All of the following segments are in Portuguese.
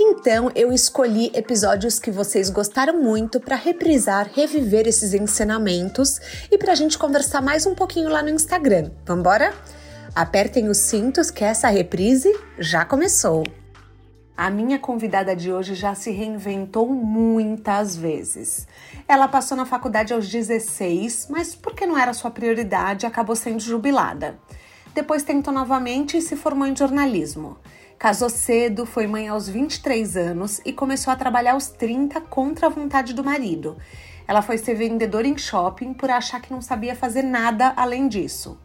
Então eu escolhi episódios que vocês gostaram muito para reprisar, reviver esses ensinamentos e para a gente conversar mais um pouquinho lá no Instagram. Vambora? Apertem os cintos que essa reprise já começou. A minha convidada de hoje já se reinventou muitas vezes. Ela passou na faculdade aos 16, mas porque não era sua prioridade, acabou sendo jubilada. Depois tentou novamente e se formou em jornalismo. Casou cedo, foi mãe aos 23 anos e começou a trabalhar aos 30 contra a vontade do marido. Ela foi ser vendedora em shopping por achar que não sabia fazer nada além disso.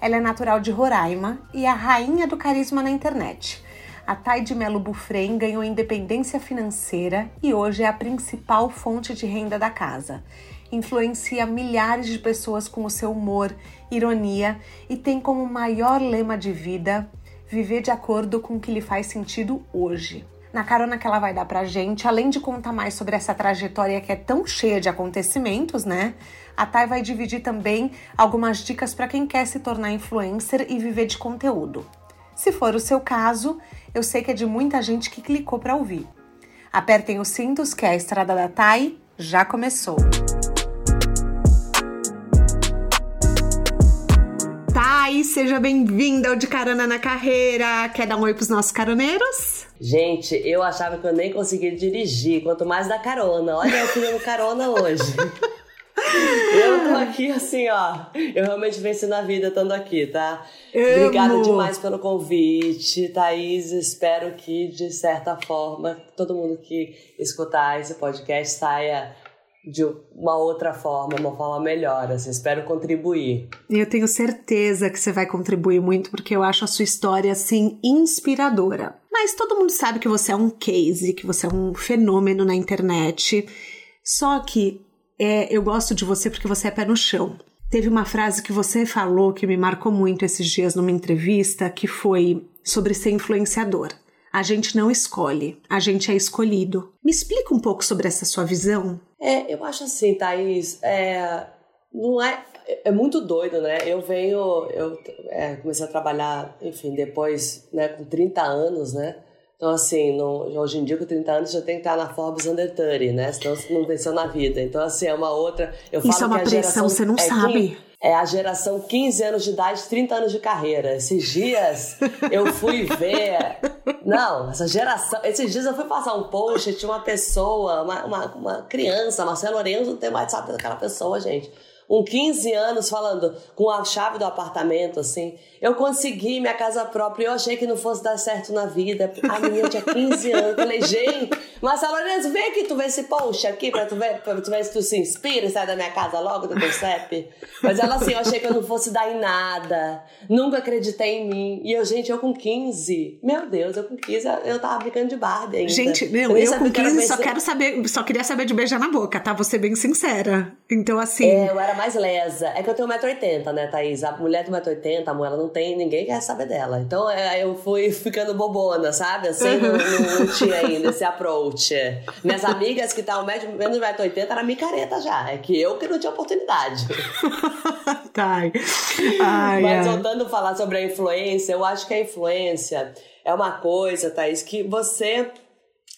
Ela é natural de Roraima e é a rainha do carisma na internet a Thay de Melo Bufrem ganhou independência financeira e hoje é a principal fonte de renda da casa. Influencia milhares de pessoas com o seu humor, ironia e tem como maior lema de vida viver de acordo com o que lhe faz sentido hoje. Na carona que ela vai dar pra gente, além de contar mais sobre essa trajetória que é tão cheia de acontecimentos, né? A Thay vai dividir também algumas dicas para quem quer se tornar influencer e viver de conteúdo. Se for o seu caso, eu sei que é de muita gente que clicou para ouvir. Apertem os cintos que a Estrada da Thay já começou. Thay, seja bem-vinda ao De Carona na Carreira. Quer dar um oi pros nossos caroneiros? Gente, eu achava que eu nem conseguia dirigir, quanto mais da carona. Olha eu pedindo carona hoje. Eu tô aqui assim, ó. Eu realmente venci na vida estando aqui, tá? Amo. Obrigada demais pelo convite, Thaís. Espero que, de certa forma, todo mundo que escutar esse podcast saia de uma outra forma, uma forma melhor. Assim, espero contribuir. Eu tenho certeza que você vai contribuir muito, porque eu acho a sua história, assim, inspiradora. Mas todo mundo sabe que você é um case, que você é um fenômeno na internet. Só que é, eu gosto de você porque você é pé no chão. Teve uma frase que você falou que me marcou muito esses dias numa entrevista, que foi sobre ser influenciador. A gente não escolhe, a gente é escolhido. Me explica um pouco sobre essa sua visão. É, eu acho assim, Thaís, é, não é, é muito doido, né? Eu venho, eu é, comecei a trabalhar, enfim, depois, né, com 30 anos, né? Então, assim, hoje em dia, com 30 anos, já tem que estar na Forbes Under 30, né? Senão você não venceu na vida. Então, assim, é uma outra. Eu Isso é uma pressão, geração, você não é sabe. É a geração 15 anos de idade, 30 anos de carreira. Esses dias eu fui ver. Não, essa geração. Esses dias eu fui passar um post, tinha uma pessoa, uma, uma, uma criança, Marcelo Lourenço, não tem mais sabe daquela pessoa, gente com 15 anos falando com a chave do apartamento, assim. Eu consegui minha casa própria eu achei que não fosse dar certo na vida. A menina tinha 15 anos. Eu falei, gente, Marcelo Lourenço, vem aqui, tu vê esse post aqui pra tu ver, pra tu ver se tu se inspira e sai da minha casa logo do teu CEP. Mas ela assim, eu achei que eu não fosse dar em nada. Nunca acreditei em mim. E eu, gente, eu com 15, meu Deus, eu com 15, eu tava brincando de Barbie ainda. Gente, meu, eu, eu com 15 só quero saber, só queria saber de beijar na boca, tá? Vou ser bem sincera. Então, assim. É, eu era mais lesa. É que eu tenho 1,80m, né, Thaís? A mulher de 1,80m, amor, ela não tem, ninguém quer saber dela. Então é, eu fui ficando bobona, sabe? Assim, não, não tinha ainda esse approach. Minhas amigas que estavam menos de 1,80m era micareta já. É que eu que não tinha oportunidade. tá. Ai, Mas voltando a falar sobre a influência, eu acho que a influência é uma coisa, Thaís, que você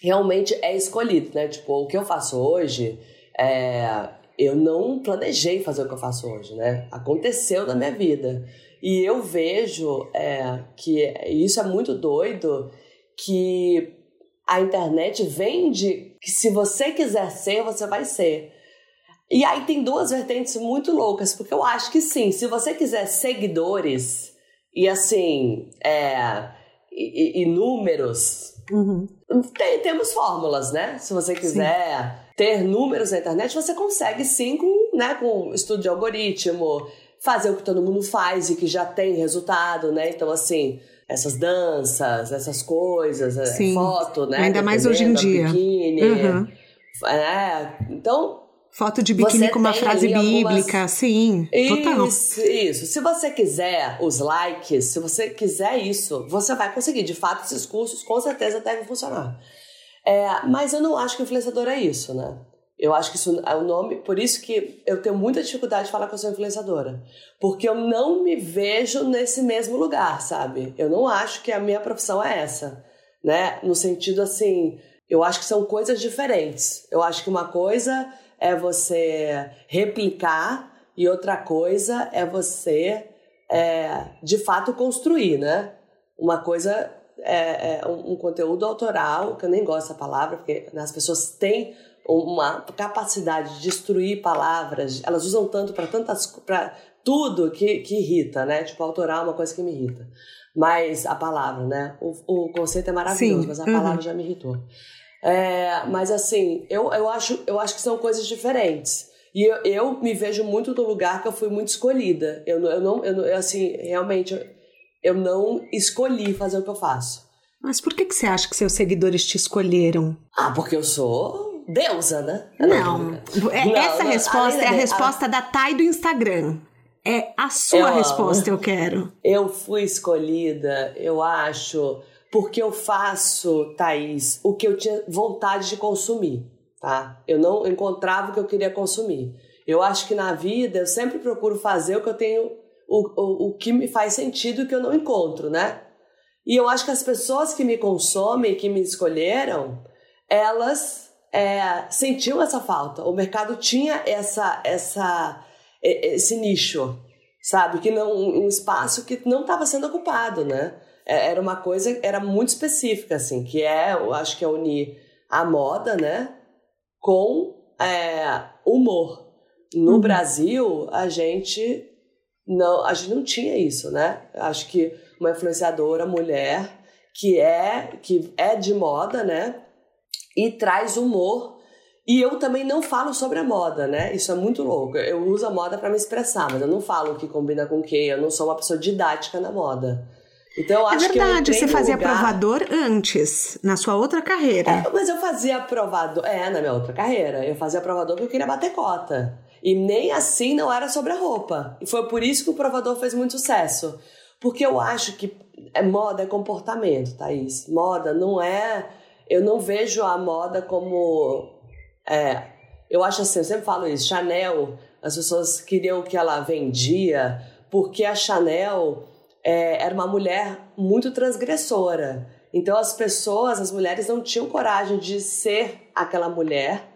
realmente é escolhido, né? Tipo, o que eu faço hoje é eu não planejei fazer o que eu faço hoje, né? Aconteceu na minha vida. E eu vejo é, que isso é muito doido, que a internet vende que se você quiser ser, você vai ser. E aí tem duas vertentes muito loucas, porque eu acho que sim, se você quiser seguidores e assim, é, e, e números, uhum. tem, temos fórmulas, né? Se você quiser. Sim ter números na internet, você consegue sim com, né, com estudo de algoritmo, fazer o que todo mundo faz e que já tem resultado, né? Então, assim, essas danças, essas coisas, é, Sim. foto, né? Ainda mais hoje em dia. Biquíni. Uhum. É, então. Foto de biquíni com uma frase bíblica, algumas... sim. Total. Isso, isso. Se você quiser os likes, se você quiser isso, você vai conseguir. De fato, esses cursos com certeza devem funcionar. É, mas eu não acho que influenciador é isso, né? Eu acho que isso é o nome, por isso que eu tenho muita dificuldade de falar que eu sou influenciadora. Porque eu não me vejo nesse mesmo lugar, sabe? Eu não acho que a minha profissão é essa, né? No sentido assim, eu acho que são coisas diferentes. Eu acho que uma coisa é você replicar e outra coisa é você, é, de fato, construir, né? Uma coisa é, é um, conteúdo autoral, que eu nem gosto dessa palavra, porque as pessoas têm uma capacidade de destruir palavras, elas usam tanto para tantas para tudo que, que irrita, né? Tipo, autoral é uma coisa que me irrita. Mas a palavra, né? O, o conceito é maravilhoso, Sim. mas a uhum. palavra já me irritou. É, mas assim, eu, eu, acho, eu acho que são coisas diferentes. E eu, eu me vejo muito no lugar que eu fui muito escolhida. Eu, eu não, eu, eu assim, realmente, eu, não escolhi fazer o que eu faço. Mas por que, que você acha que seus seguidores te escolheram? Ah, porque eu sou deusa, né? Não. não. É, essa não, resposta é a resposta a... da Thay do Instagram. É a sua eu resposta, eu quero. Eu fui escolhida, eu acho, porque eu faço, Thaís, o que eu tinha vontade de consumir, tá? Eu não encontrava o que eu queria consumir. Eu acho que na vida eu sempre procuro fazer o que eu tenho, o, o, o que me faz sentido que eu não encontro, né? E eu acho que as pessoas que me consomem, que me escolheram, elas é, sentiu essa falta. O mercado tinha essa, essa, esse nicho, sabe? Que não, um espaço que não estava sendo ocupado, né? É, era uma coisa, era muito específica, assim, que é, eu acho que é unir a moda, né? Com é, humor. No uhum. Brasil, a gente não, a gente não tinha isso, né? Acho que uma influenciadora mulher que é que é de moda, né? e traz humor. E eu também não falo sobre a moda, né? Isso é muito louco. Eu uso a moda para me expressar, mas eu não falo o que combina com o que. Eu não sou uma pessoa didática na moda. Então, eu é é verdade, você fazia lugar... provador antes, na sua outra carreira. É, mas eu fazia provador, é, na minha outra carreira. Eu fazia provador porque eu queria bater cota. E nem assim não era sobre a roupa. E foi por isso que o provador fez muito sucesso. Porque eu acho que é, moda é comportamento, Thaís. Moda não é eu não vejo a moda como. É, eu acho assim, eu sempre falo isso, Chanel, as pessoas queriam que ela vendia, porque a Chanel é, era uma mulher muito transgressora. Então as pessoas, as mulheres não tinham coragem de ser aquela mulher.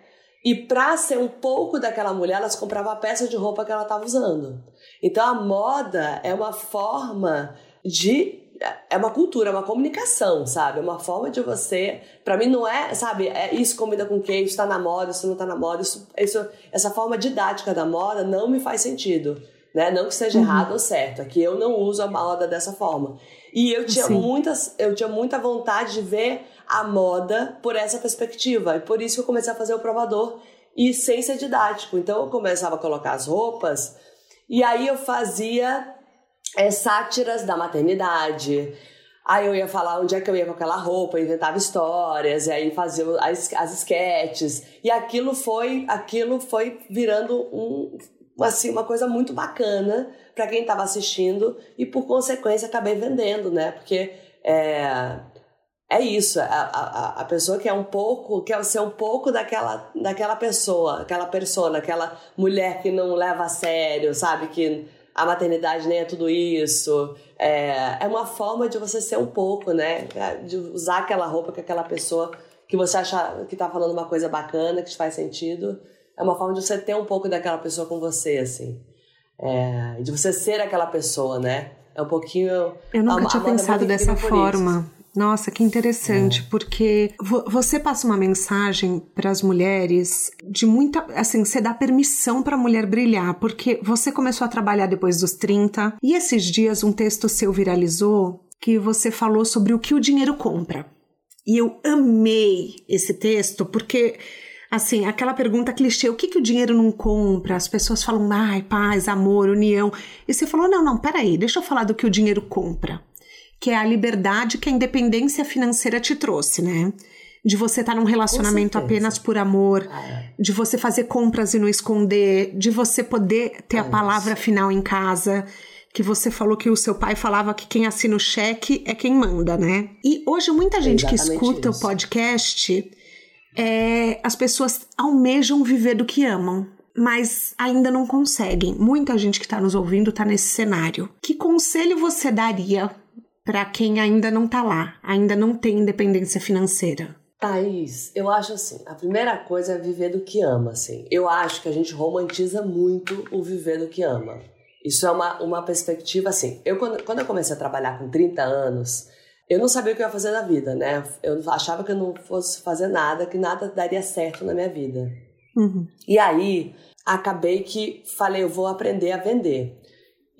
E para ser um pouco daquela mulher, elas compravam a peça de roupa que ela estava usando. Então a moda é uma forma de é uma cultura, é uma comunicação, sabe? É uma forma de você. Para mim não é, sabe? É isso comida com queijo, está na moda, isso não está na moda. Isso, isso, essa forma didática da moda não me faz sentido, né? Não que seja uhum. errado ou certo, é que eu não uso a moda dessa forma. E eu tinha muitas, eu tinha muita vontade de ver a moda por essa perspectiva. E por isso eu comecei a fazer o provador e sem ser didático. Então eu começava a colocar as roupas e aí eu fazia é, sátiras da maternidade. Aí eu ia falar onde é que eu ia com aquela roupa, inventava histórias, e aí fazia as, as esquetes. E aquilo foi, aquilo foi virando um, assim, uma coisa muito bacana para quem estava assistindo e por consequência acabei vendendo, né? Porque é, é isso, a, a, a pessoa quer um pouco, quer ser um pouco daquela, daquela pessoa, aquela persona, aquela mulher que não leva a sério, sabe? Que a maternidade nem é tudo isso. É, é uma forma de você ser um pouco, né? De usar aquela roupa que aquela pessoa que você acha que tá falando uma coisa bacana, que faz sentido. É uma forma de você ter um pouco daquela pessoa com você, assim. É, de você ser aquela pessoa, né? É um pouquinho. Eu nunca a, tinha a pensado dessa forma. Nossa, que interessante, é. porque você passa uma mensagem para as mulheres de muita, assim, você dá permissão para a mulher brilhar, porque você começou a trabalhar depois dos 30 e esses dias um texto seu viralizou que você falou sobre o que o dinheiro compra. E eu amei esse texto porque assim, aquela pergunta clichê, o que, que o dinheiro não compra? As pessoas falam, ai, paz, amor, união. E você falou, não, não, peraí, deixa eu falar do que o dinheiro compra que é a liberdade que a independência financeira te trouxe, né? De você estar tá num relacionamento apenas por amor, ah, é. de você fazer compras e não esconder, de você poder ter é a palavra isso. final em casa que você falou que o seu pai falava que quem assina o cheque é quem manda, né? E hoje muita gente que escuta isso. o podcast, é, as pessoas almejam viver do que amam, mas ainda não conseguem. Muita gente que está nos ouvindo está nesse cenário. Que conselho você daria para quem ainda não está lá, ainda não tem independência financeira? Thaís, eu acho assim, a primeira coisa é viver do que ama, assim. Eu acho que a gente romantiza muito o viver do que ama. Isso é uma, uma perspectiva assim. Eu, quando, quando eu comecei a trabalhar com 30 anos, eu não sabia o que eu ia fazer na vida, né? Eu achava que eu não fosse fazer nada, que nada daria certo na minha vida. Uhum. E aí, acabei que falei, eu vou aprender a vender.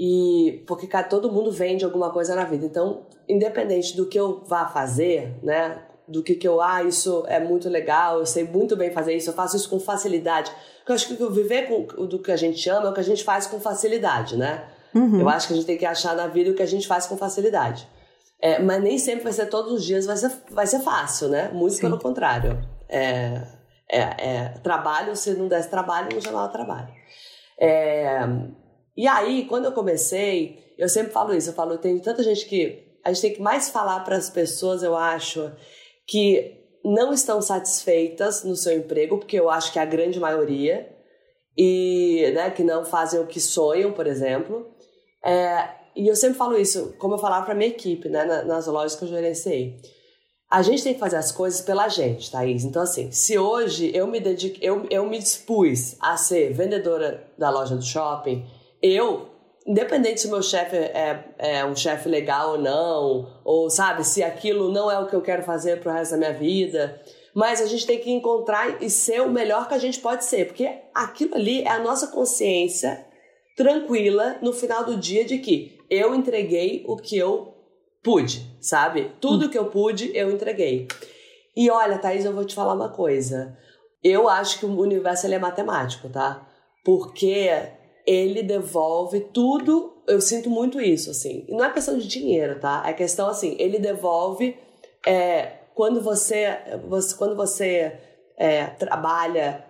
E porque cara, todo mundo vende alguma coisa na vida. Então, independente do que eu vá fazer, né? Do que que eu, ah, isso é muito legal, eu sei muito bem fazer isso, eu faço isso com facilidade. Porque eu acho que viver com, do que a gente ama é o que a gente faz com facilidade, né? Uhum. Eu acho que a gente tem que achar na vida o que a gente faz com facilidade. É, mas nem sempre vai ser todos os dias, vai ser, vai ser fácil, né? Muito Sim. pelo contrário. É, é, é, trabalho, se não desse trabalho, não chamava trabalho. É, e aí, quando eu comecei, eu sempre falo isso, eu falo, tem tanta gente que a gente tem que mais falar para as pessoas, eu acho, que não estão satisfeitas no seu emprego, porque eu acho que é a grande maioria, e né, que não fazem o que sonham, por exemplo. É, e eu sempre falo isso, como eu falava para minha equipe, né, nas lojas que eu gerenciei. A gente tem que fazer as coisas pela gente, Thaís. Então, assim, se hoje eu me dedico, eu, eu me dispus a ser vendedora da loja do shopping, eu independente se meu chefe é, é um chefe legal ou não, ou sabe, se aquilo não é o que eu quero fazer pro resto da minha vida. Mas a gente tem que encontrar e ser o melhor que a gente pode ser, porque aquilo ali é a nossa consciência tranquila no final do dia de que eu entreguei o que eu pude, sabe? Tudo que eu pude, eu entreguei. E olha, Thaís, eu vou te falar uma coisa. Eu acho que o universo é matemático, tá? Porque ele devolve tudo. Eu sinto muito isso, assim. E não é questão de dinheiro, tá? É questão assim, ele devolve é, quando você, você quando você é, trabalha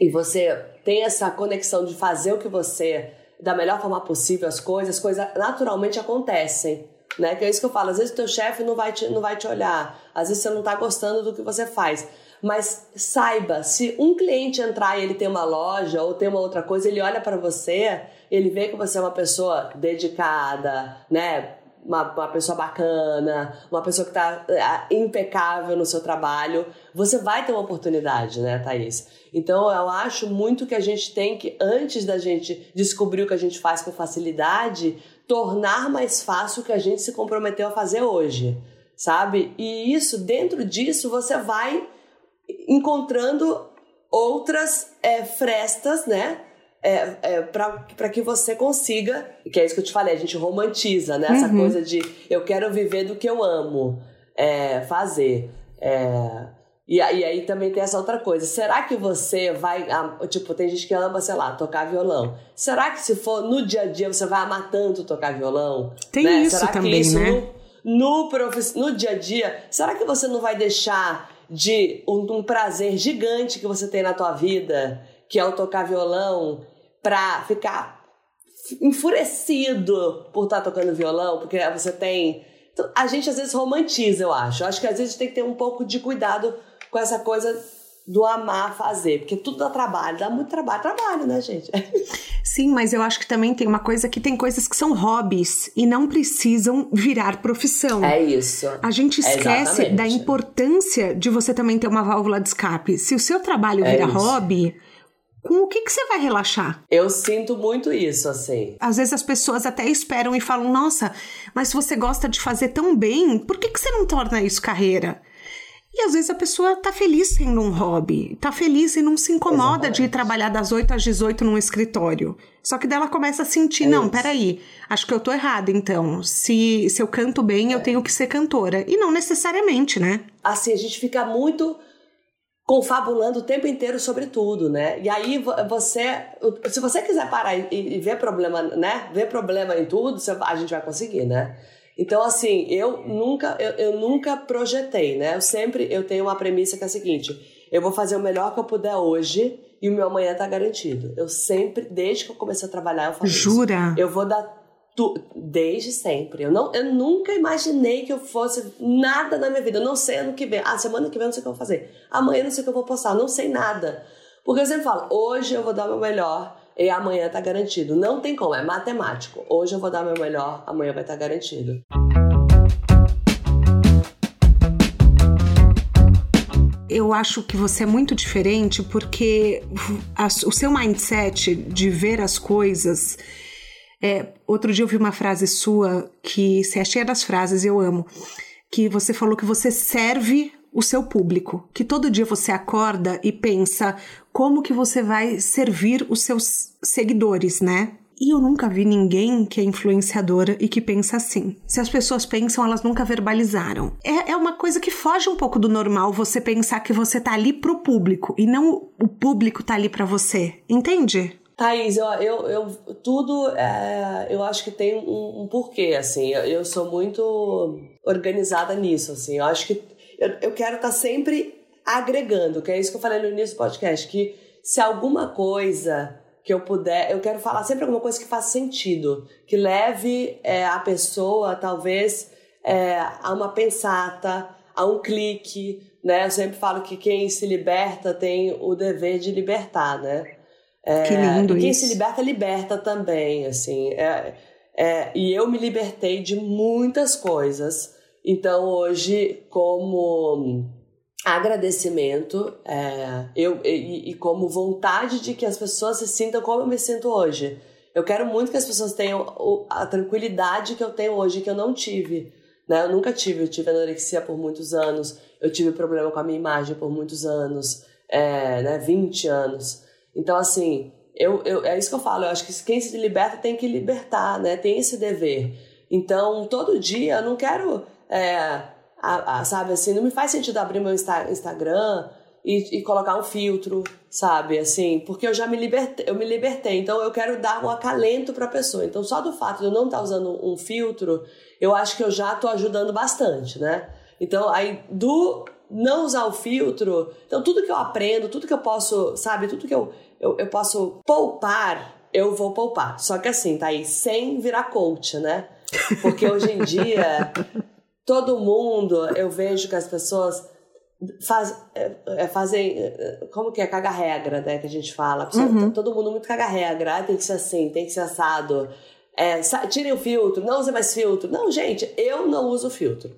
e você tem essa conexão de fazer o que você da melhor forma possível as coisas, as coisas naturalmente acontecem. Né? Que é isso que eu falo, às vezes o teu chefe não vai te, não vai te olhar, às vezes você não está gostando do que você faz. Mas saiba, se um cliente entrar e ele tem uma loja ou tem uma outra coisa, ele olha para você, ele vê que você é uma pessoa dedicada, né? Uma, uma pessoa bacana, uma pessoa que está é, impecável no seu trabalho, você vai ter uma oportunidade, né, Thaís? Então eu acho muito que a gente tem que, antes da gente descobrir o que a gente faz com facilidade, tornar mais fácil o que a gente se comprometeu a fazer hoje, sabe? E isso, dentro disso, você vai encontrando outras é, frestas, né? É, é, para que você consiga, que é isso que eu te falei, a gente romantiza, né? Essa uhum. coisa de eu quero viver do que eu amo é, fazer. É, e, e aí também tem essa outra coisa. Será que você vai. Tipo, tem gente que ama, sei lá, tocar violão. Será que se for no dia a dia você vai amar tanto tocar violão? Tem né? isso será também, isso né? No, no, no dia a dia, será que você não vai deixar de um, um, prazer gigante que você tem na tua vida, que é o tocar violão, pra ficar enfurecido por estar tá tocando violão, porque você tem. A gente às vezes romantiza, eu acho. Eu acho que às vezes tem que ter um pouco de cuidado com essa coisa do amar fazer, porque tudo dá trabalho, dá muito trabalho, trabalho, né, gente? Sim, mas eu acho que também tem uma coisa que tem coisas que são hobbies e não precisam virar profissão. É isso. A gente esquece da importância de você também ter uma válvula de escape. Se o seu trabalho é vira isso. hobby, com o que, que você vai relaxar? Eu sinto muito isso, assim. Às vezes as pessoas até esperam e falam: Nossa, mas se você gosta de fazer tão bem, por que, que você não torna isso carreira? E às vezes a pessoa tá feliz sendo um hobby, tá feliz e não se incomoda Exatamente. de ir trabalhar das 8 às 18 num escritório. Só que dela começa a sentir, é não, isso. peraí, acho que eu tô errada então. Se, se eu canto bem, é. eu tenho que ser cantora. E não necessariamente, né? Assim, a gente fica muito confabulando o tempo inteiro sobre tudo, né? E aí você, se você quiser parar e, e ver problema, né? Ver problema em tudo, a gente vai conseguir, né? Então, assim, eu nunca, eu, eu nunca projetei, né? Eu sempre eu tenho uma premissa que é a seguinte: eu vou fazer o melhor que eu puder hoje e o meu amanhã tá garantido. Eu sempre, desde que eu comecei a trabalhar, eu faço Jura? Isso. Eu vou dar tu, desde sempre. Eu, não, eu nunca imaginei que eu fosse nada na minha vida. Eu não sei ano que vem. Ah, semana que vem eu não sei o que eu vou fazer. Amanhã eu não sei o que eu vou postar. Eu não sei nada. Porque eu sempre falo, hoje eu vou dar o meu melhor e amanhã tá garantido. Não tem como, é matemático. Hoje eu vou dar meu melhor, amanhã vai estar tá garantido. eu acho que você é muito diferente porque o seu mindset de ver as coisas. É, outro dia eu vi uma frase sua que se é cheia das frases, eu amo. Que você falou que você serve o seu público, que todo dia você acorda e pensa como que você vai servir os seus seguidores, né? E eu nunca vi ninguém que é influenciadora e que pensa assim. Se as pessoas pensam, elas nunca verbalizaram. É, é uma coisa que foge um pouco do normal você pensar que você tá ali pro público e não o público tá ali para você. Entende? Thaís, eu, eu, eu tudo é, eu acho que tem um, um porquê, assim. Eu, eu, sou muito organizada nisso, assim. Eu acho que eu, eu quero estar tá sempre agregando, que é isso que eu falei no início do podcast, que se alguma coisa que eu puder, eu quero falar sempre alguma coisa que faça sentido, que leve é, a pessoa, talvez, é, a uma pensata, a um clique, né? Eu sempre falo que quem se liberta tem o dever de libertar, né? É, que lindo e quem isso. se liberta, liberta também, assim. É, é, e eu me libertei de muitas coisas. Então, hoje, como agradecimento é, eu, e, e, como vontade de que as pessoas se sintam como eu me sinto hoje. Eu quero muito que as pessoas tenham a tranquilidade que eu tenho hoje, que eu não tive. Né? Eu nunca tive. Eu tive anorexia por muitos anos, eu tive problema com a minha imagem por muitos anos, é, né? 20 anos. Então, assim, eu, eu, é isso que eu falo. Eu acho que quem se liberta tem que libertar, né? Tem esse dever. Então, todo dia eu não quero. É, a, a, sabe assim, não me faz sentido abrir meu Insta, Instagram e, e, colocar um filtro, sabe, assim, porque eu já me libertei, eu me libertei, então eu quero dar um acalento para a pessoa. Então, só do fato de eu não estar tá usando um filtro, eu acho que eu já estou ajudando bastante, né? Então, aí do não usar o filtro, então tudo que eu aprendo, tudo que eu posso, sabe, tudo que eu, eu, eu posso poupar, eu vou poupar. Só que assim, tá aí, sem virar coach, né? Porque hoje em dia todo mundo, eu vejo que as pessoas faz, é, é fazem. É, como que é? Caga regra, né? Que a gente fala. Uhum. Todo mundo muito caga regra. Ah, tem que ser assim, tem que ser assado. É, tirem o filtro, não use mais filtro. Não, gente, eu não uso filtro.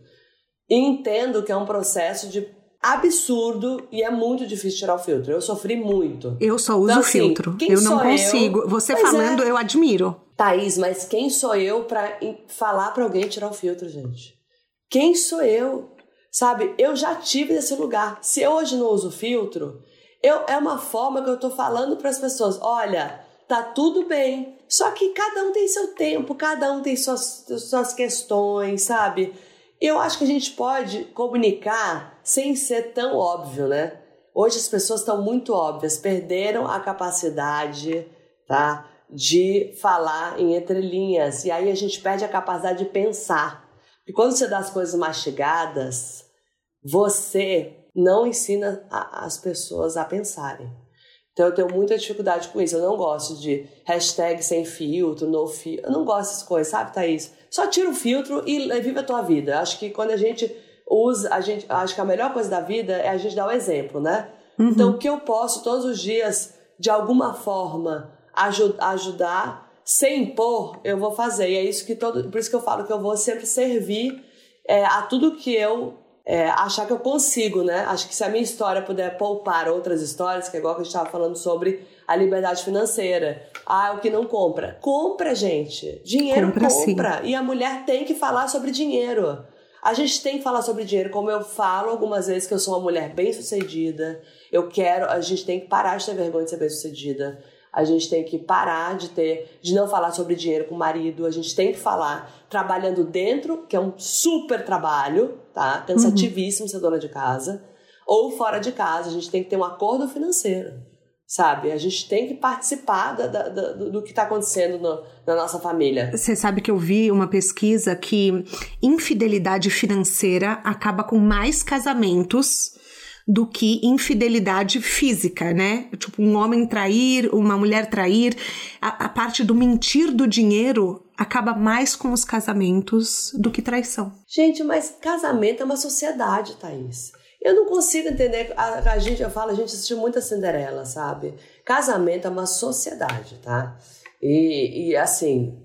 Entendo que é um processo de absurdo e é muito difícil tirar o filtro. Eu sofri muito. Eu só uso então, assim, filtro. Eu não consigo. Eu? Você pois falando, é. eu admiro. Thaís, mas quem sou eu para falar para alguém tirar o filtro, gente? Quem sou eu? Sabe, eu já tive nesse lugar. Se eu hoje não uso filtro, eu, é uma forma que eu tô falando para as pessoas: olha, tá tudo bem. Só que cada um tem seu tempo, cada um tem suas, suas questões, sabe? Eu acho que a gente pode comunicar sem ser tão óbvio, né? Hoje as pessoas estão muito óbvias, perderam a capacidade, tá? De falar em entrelinhas. E aí a gente perde a capacidade de pensar. E quando você dá as coisas mastigadas, você não ensina a, as pessoas a pensarem. Então eu tenho muita dificuldade com isso. Eu não gosto de hashtag sem filtro, no filtro. Eu não gosto dessas coisas, sabe, Thaís? Só tira o filtro e vive a tua vida. Acho que quando a gente usa, a gente, acho que a melhor coisa da vida é a gente dar o exemplo, né? Uhum. Então o que eu posso todos os dias, de alguma forma, ajudar sem impor, eu vou fazer. E é isso que todo. Por isso que eu falo que eu vou sempre servir é, a tudo que eu é, achar que eu consigo, né? Acho que se a minha história puder poupar outras histórias, que é igual que a gente estava falando sobre a liberdade financeira. Ah, o que não compra. Compra, gente. Dinheiro compra. compra. E a mulher tem que falar sobre dinheiro. A gente tem que falar sobre dinheiro, como eu falo algumas vezes que eu sou uma mulher bem sucedida. Eu quero, a gente tem que parar de ter vergonha de ser bem sucedida. A gente tem que parar de ter, de não falar sobre dinheiro com o marido. A gente tem que falar trabalhando dentro, que é um super trabalho, tá? Cansativíssimo uhum. ser dona de casa. Ou fora de casa, a gente tem que ter um acordo financeiro. sabe? A gente tem que participar da, da, da, do que está acontecendo no, na nossa família. Você sabe que eu vi uma pesquisa que infidelidade financeira acaba com mais casamentos do que infidelidade física, né? Tipo, um homem trair, uma mulher trair. A, a parte do mentir do dinheiro acaba mais com os casamentos do que traição. Gente, mas casamento é uma sociedade, Thaís. Eu não consigo entender. A, a gente, eu falo, a gente assistiu muita Cinderela, sabe? Casamento é uma sociedade, tá? E, e assim,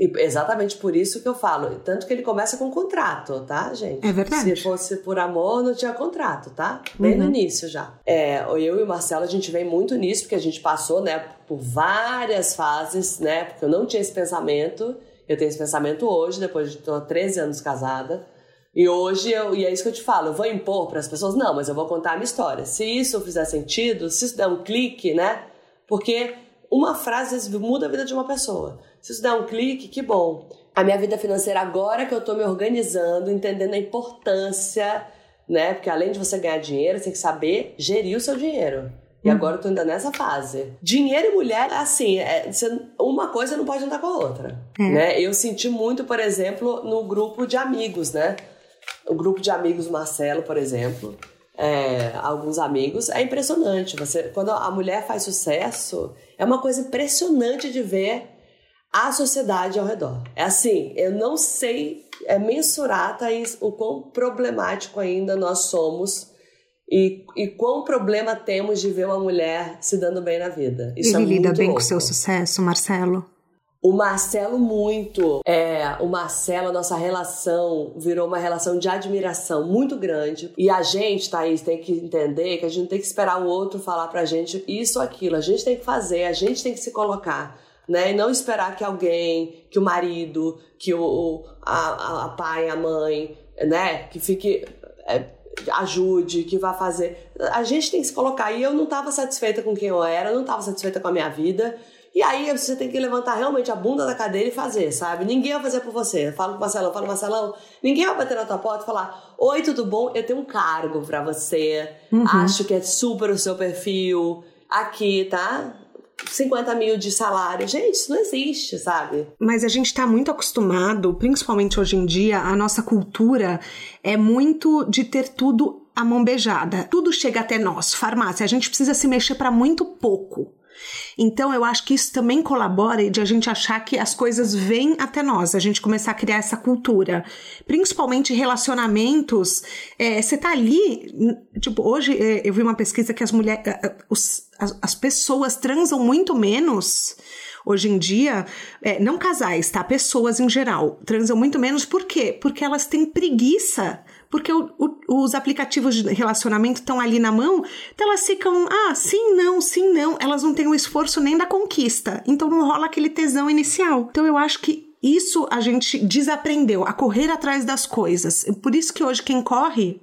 e exatamente por isso que eu falo. Tanto que ele começa com contrato, tá, gente? É verdade. Se fosse por amor, não tinha contrato, tá? Bem uhum. no início já. É, eu e o Marcelo, a gente vem muito nisso, porque a gente passou, né, por várias fases, né? Porque eu não tinha esse pensamento. Eu tenho esse pensamento hoje, depois de 13 anos casada. E hoje, eu, e é isso que eu te falo, eu vou impor para as pessoas? Não, mas eu vou contar a minha história. Se isso fizer sentido, se isso der um clique, né? Porque uma frase às vezes, muda a vida de uma pessoa. Se isso der um clique, que bom. A minha vida financeira, agora que eu estou me organizando, entendendo a importância, né? Porque além de você ganhar dinheiro, você tem que saber gerir o seu dinheiro. E hum. agora eu tô ainda nessa fase. Dinheiro e mulher, assim, é, uma coisa não pode andar com a outra. Hum. Né? Eu senti muito, por exemplo, no grupo de amigos, né? o grupo de amigos Marcelo, por exemplo, é, alguns amigos, é impressionante. Você, quando a mulher faz sucesso, é uma coisa impressionante de ver a sociedade ao redor. É assim, eu não sei é mensurar, Thaís, o quão problemático ainda nós somos e, e quão problema temos de ver uma mulher se dando bem na vida. Isso Ele é lida bem louco. com o seu sucesso, Marcelo? O Marcelo, muito. É, o Marcelo, a nossa relação virou uma relação de admiração muito grande. E a gente, Thaís, tem que entender que a gente não tem que esperar o outro falar pra gente isso ou aquilo. A gente tem que fazer, a gente tem que se colocar. Né? E não esperar que alguém, que o marido, que o, a, a pai, a mãe, né? Que fique. É, ajude, que vá fazer. A gente tem que se colocar. E eu não estava satisfeita com quem eu era, não estava satisfeita com a minha vida. E aí você tem que levantar realmente a bunda da cadeira e fazer, sabe? Ninguém vai fazer por você. Eu falo com o Marcelão, falo, Marcelão, ninguém vai bater na tua porta e falar: Oi, tudo bom? Eu tenho um cargo para você. Uhum. Acho que é super o seu perfil. Aqui, tá? 50 mil de salário. Gente, isso não existe, sabe? Mas a gente tá muito acostumado, principalmente hoje em dia, a nossa cultura é muito de ter tudo a mão beijada. Tudo chega até nós. Farmácia, a gente precisa se mexer para muito pouco. Então eu acho que isso também colabora de a gente achar que as coisas vêm até nós, a gente começar a criar essa cultura. Principalmente relacionamentos. É, você tá ali. Tipo, hoje é, eu vi uma pesquisa que as mulheres. As, as pessoas transam muito menos hoje em dia, é, não casais, tá? Pessoas em geral, transam muito menos. Por quê? Porque elas têm preguiça porque o, o, os aplicativos de relacionamento estão ali na mão, então elas ficam, ah, sim, não, sim, não. Elas não têm o esforço nem da conquista. Então não rola aquele tesão inicial. Então eu acho que isso a gente desaprendeu, a correr atrás das coisas. Por isso que hoje quem corre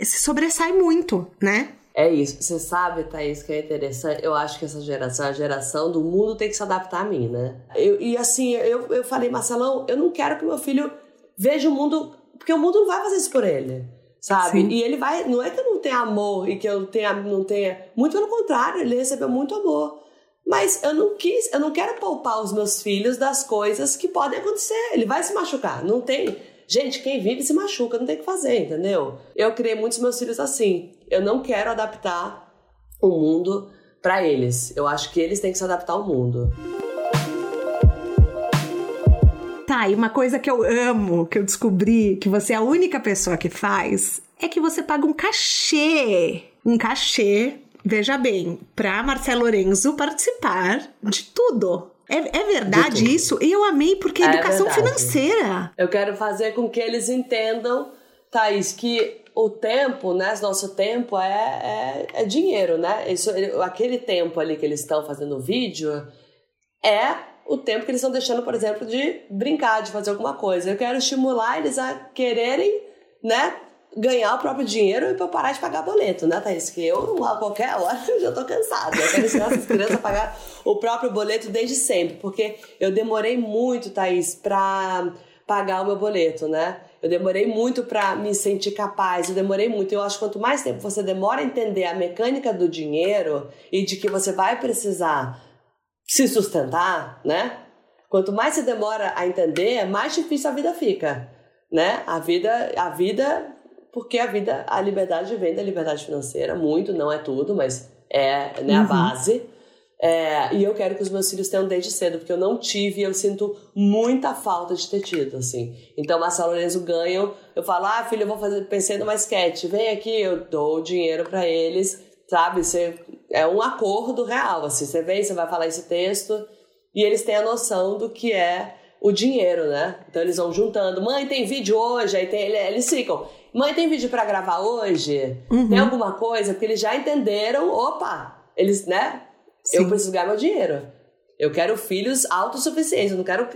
se sobressai muito, né? É isso. Você sabe, Thaís, que é interessante. Eu acho que essa geração, a geração do mundo tem que se adaptar a mim, né? Eu, e assim, eu, eu falei, Marcelão, eu não quero que meu filho veja o mundo porque o mundo não vai fazer isso por ele. Sabe? Sim. E ele vai. Não é que eu não tenha amor e que eu tenha, não tenha. Muito pelo contrário, ele recebeu muito amor. Mas eu não quis, eu não quero poupar os meus filhos das coisas que podem acontecer. Ele vai se machucar. Não tem. Gente, quem vive se machuca, não tem o que fazer, entendeu? Eu criei muitos meus filhos assim. Eu não quero adaptar o mundo para eles. Eu acho que eles têm que se adaptar ao mundo. Tá, e uma coisa que eu amo, que eu descobri que você é a única pessoa que faz, é que você paga um cachê. Um cachê, veja bem, pra Marcelo Lorenzo participar de tudo. É, é verdade isso? E eu amei porque é educação financeira. Eu quero fazer com que eles entendam, Thaís, que o tempo, né? Nosso tempo é, é, é dinheiro, né? Isso, aquele tempo ali que eles estão fazendo o vídeo é o tempo que eles estão deixando, por exemplo, de brincar, de fazer alguma coisa. Eu quero estimular eles a quererem, né, ganhar o próprio dinheiro e para parar de pagar boleto, né, Thaís? Que eu, a qualquer hora, já tô cansada. Eu quero ensinar essas crianças a pagar o próprio boleto desde sempre, porque eu demorei muito, Thaís, para pagar o meu boleto, né? Eu demorei muito para me sentir capaz, eu demorei muito. Eu acho que quanto mais tempo você demora a entender a mecânica do dinheiro e de que você vai precisar se sustentar, né? Quanto mais você demora a entender, mais difícil a vida fica, né? A vida, a vida, porque a vida, a liberdade vem da liberdade financeira, muito, não é tudo, mas é né, a uhum. base. É, e eu quero que os meus filhos tenham desde cedo, porque eu não tive e eu sinto muita falta de ter tido, assim. Então, Marcelo Lorenzo ganham, eu falo, ah, filho, eu vou fazer, pensei numa sketch, vem aqui, eu dou o dinheiro para eles, sabe? Você, é um acordo real, assim. Você vem, você vai falar esse texto, e eles têm a noção do que é o dinheiro, né? Então eles vão juntando. Mãe, tem vídeo hoje? Aí tem, eles ficam. Mãe, tem vídeo para gravar hoje? Uhum. Tem alguma coisa? Porque eles já entenderam. Opa! Eles, né? Sim. Eu preciso ganhar meu dinheiro. Eu quero filhos autossuficientes. Eu não quero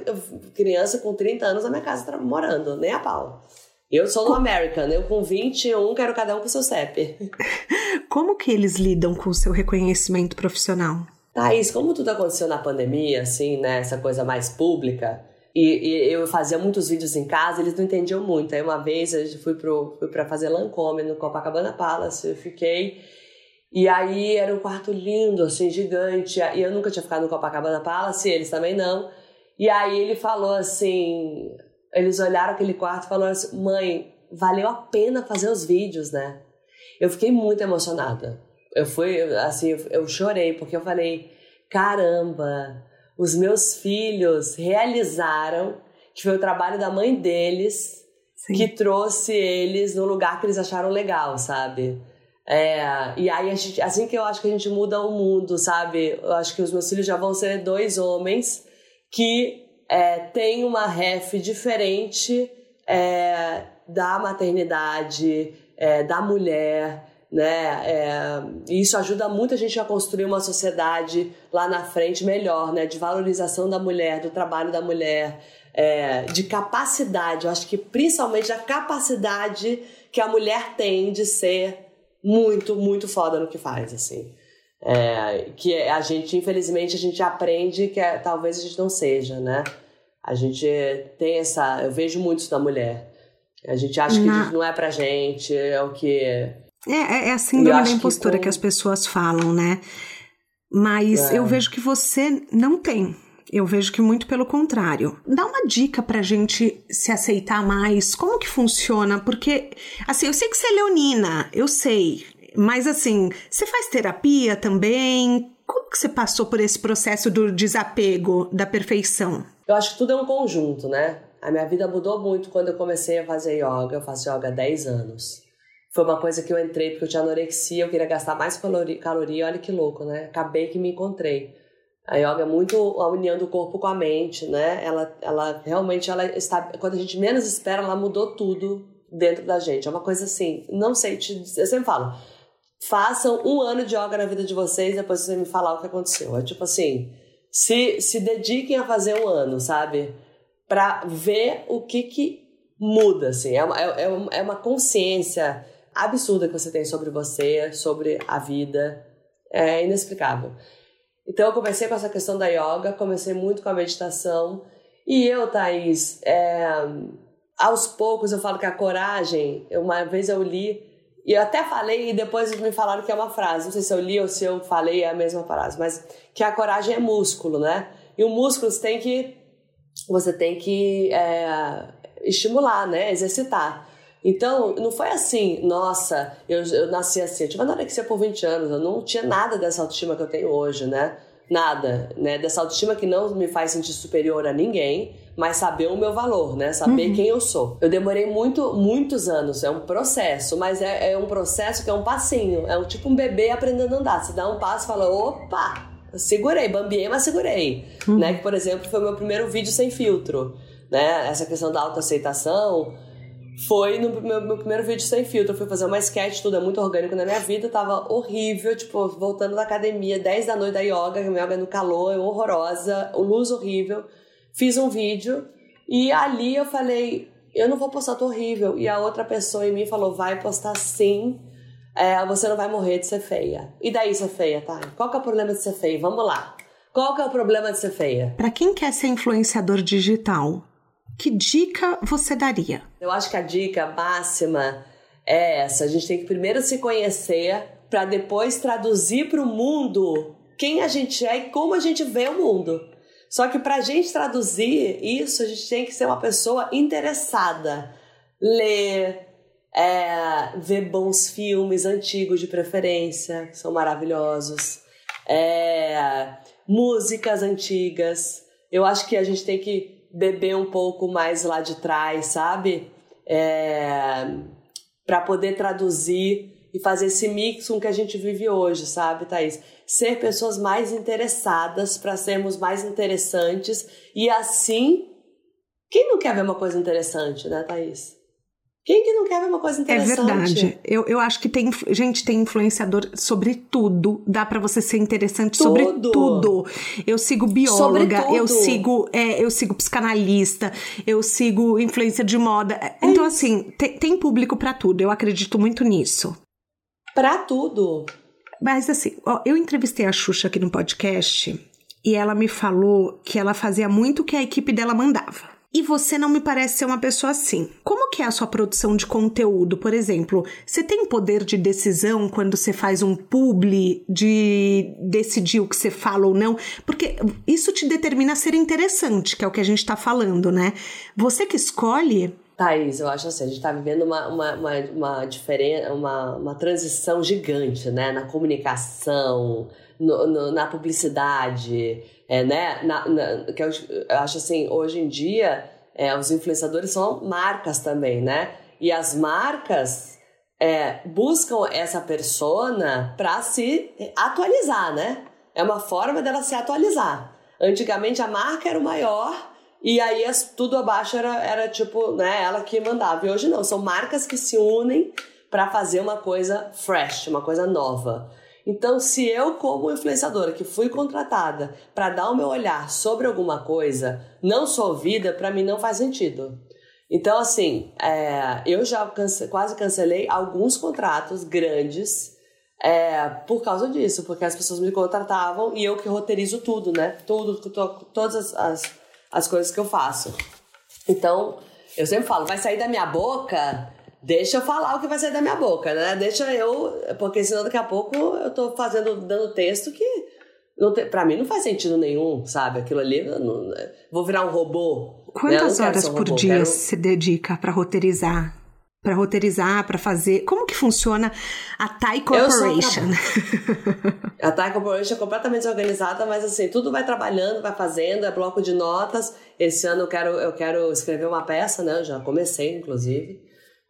criança com 30 anos na minha casa morando, nem a pau. Eu sou do American, eu com 21 quero cada um com seu CEP. Como que eles lidam com o seu reconhecimento profissional? Thaís, como tudo aconteceu na pandemia, assim, né, essa coisa mais pública, e, e, eu fazia muitos vídeos em casa, eles não entendiam muito. Aí uma vez eu fui, pro, fui pra fazer Lancome no Copacabana Palace, eu fiquei. E aí era um quarto lindo, assim, gigante. E eu nunca tinha ficado no Copacabana Palace, eles também não. E aí ele falou assim: eles olharam aquele quarto e falaram assim: mãe, valeu a pena fazer os vídeos, né? Eu fiquei muito emocionada eu fui, assim, eu chorei, porque eu falei, caramba, os meus filhos realizaram, que foi o trabalho da mãe deles, Sim. que trouxe eles no lugar que eles acharam legal, sabe? É, e aí, gente, assim que eu acho que a gente muda o mundo, sabe? Eu acho que os meus filhos já vão ser dois homens que é, têm uma ref diferente é, da maternidade, é, da mulher, né? É, e isso ajuda muito a gente a construir uma sociedade lá na frente melhor, né? De valorização da mulher, do trabalho da mulher, é, de capacidade. Eu acho que principalmente a capacidade que a mulher tem de ser muito, muito foda no que faz, assim. É, que a gente, infelizmente, a gente aprende que é, talvez a gente não seja, né? A gente tem essa. Eu vejo muito isso na mulher. A gente acha que não é pra gente, é o que é, é, é a síndrome da impostura que, com... que, as pessoas falam, né? Mas é. eu vejo que você não tem. Eu vejo que muito pelo contrário. Dá uma dica pra gente se aceitar mais. Como que funciona? Porque, assim, eu sei que você é leonina, eu sei. Mas, assim, você faz terapia também? Como que você passou por esse processo do desapego, da perfeição? Eu acho que tudo é um conjunto, né? A minha vida mudou muito quando eu comecei a fazer yoga. Eu faço yoga há 10 anos foi uma coisa que eu entrei porque eu tinha anorexia, eu queria gastar mais caloria, olha que louco, né? Acabei que me encontrei. A yoga é muito a união do corpo com a mente, né? Ela, ela realmente, ela está, quando a gente menos espera, ela mudou tudo dentro da gente. É uma coisa assim, não sei, te, eu sempre falo, façam um ano de yoga na vida de vocês, depois você me falar o que aconteceu. É tipo assim, se, se dediquem a fazer um ano, sabe? Pra ver o que que muda, assim. É uma, é, é, é uma consciência absurda que você tem sobre você, sobre a vida. É inexplicável. Então eu comecei com essa questão da yoga, comecei muito com a meditação. E eu, Thaís, é, aos poucos eu falo que a coragem, uma vez eu li, e eu até falei e depois me falaram que é uma frase, não sei se eu li ou se eu falei a mesma frase, mas que a coragem é músculo, né? E o músculo você tem que, você tem que é, estimular, né? Exercitar. Então, não foi assim, nossa, eu, eu nasci assim. Eu tive anorexia por 20 anos, eu não tinha nada dessa autoestima que eu tenho hoje, né? Nada, né? Dessa autoestima que não me faz sentir superior a ninguém, mas saber o meu valor, né? Saber uhum. quem eu sou. Eu demorei muito, muitos anos, é um processo, mas é, é um processo que é um passinho, é um tipo um bebê aprendendo a andar. Você dá um passo e fala, opa, segurei, bambiei, mas segurei. Uhum. Né? Que, por exemplo, foi o meu primeiro vídeo sem filtro, né? Essa questão da autoaceitação foi no meu, meu, primeiro vídeo sem filtro. Eu fui fazer uma sketch, tudo é muito orgânico na minha vida. Tava horrível, tipo, voltando da academia, 10 da noite da yoga, que a yoga é no calor, é horrorosa, luz horrível. Fiz um vídeo e ali eu falei, eu não vou postar, tô horrível. E a outra pessoa em mim falou, vai postar sim, é, você não vai morrer de ser feia. E daí ser feia, tá? Qual que é o problema de ser feia? Vamos lá. Qual que é o problema de ser feia? Para quem quer ser influenciador digital, que dica você daria? Eu acho que a dica máxima é essa: a gente tem que primeiro se conhecer para depois traduzir para o mundo quem a gente é e como a gente vê o mundo. Só que para a gente traduzir isso, a gente tem que ser uma pessoa interessada. Ler, é, ver bons filmes antigos de preferência, que são maravilhosos. É, músicas antigas. Eu acho que a gente tem que beber um pouco mais lá de trás, sabe? É, para poder traduzir e fazer esse mix com que a gente vive hoje, sabe, Thaís? Ser pessoas mais interessadas para sermos mais interessantes e assim. Quem não quer ver uma coisa interessante, né, Thaís? Quem que não quer ver uma coisa é interessante? É verdade. Eu, eu acho que tem gente tem influenciador sobre tudo. Dá para você ser interessante tudo. sobre tudo. Eu sigo bióloga, eu sigo é, eu sigo psicanalista, eu sigo influência de moda. É então assim, tem, tem público para tudo. Eu acredito muito nisso. Para tudo. Mas assim, ó, eu entrevistei a Xuxa aqui no podcast e ela me falou que ela fazia muito o que a equipe dela mandava. E você não me parece ser uma pessoa assim. Como que é a sua produção de conteúdo? Por exemplo, você tem poder de decisão quando você faz um publi de decidir o que você fala ou não? Porque isso te determina a ser interessante, que é o que a gente está falando, né? Você que escolhe Thaís, eu acho assim, a gente está vivendo uma, uma, uma, uma, diferença, uma, uma transição gigante, né? Na comunicação, no, no, na publicidade, é, né? Na, na, que eu, eu, acho assim, hoje em dia, é, os influenciadores são marcas também, né? E as marcas é, buscam essa persona para se atualizar, né? É uma forma dela se atualizar. Antigamente a marca era o maior e aí as, tudo abaixo era, era tipo, né, ela que mandava. E hoje não, são marcas que se unem para fazer uma coisa fresh, uma coisa nova. Então, se eu, como influenciadora, que fui contratada para dar o meu olhar sobre alguma coisa, não sou ouvida, para mim não faz sentido. Então, assim, é, eu já quase cancelei alguns contratos grandes é, por causa disso, porque as pessoas me contratavam e eu que roteirizo tudo, né? Tudo, todas as, as, as coisas que eu faço. Então, eu sempre falo, vai sair da minha boca deixa eu falar o que vai sair da minha boca, né? Deixa eu. Porque senão daqui a pouco eu tô fazendo, dando texto que. Não te, pra mim não faz sentido nenhum, sabe? Aquilo ali. Não, vou virar um robô. Né? Quantas né? horas um por dia quero... se dedica para roteirizar? Para roteirizar, para fazer. Como que funciona a Thai Corporation? a Thai Corporation é completamente desorganizada, mas assim, tudo vai trabalhando, vai fazendo, é bloco de notas. Esse ano eu quero, eu quero escrever uma peça, né? Eu já comecei, inclusive.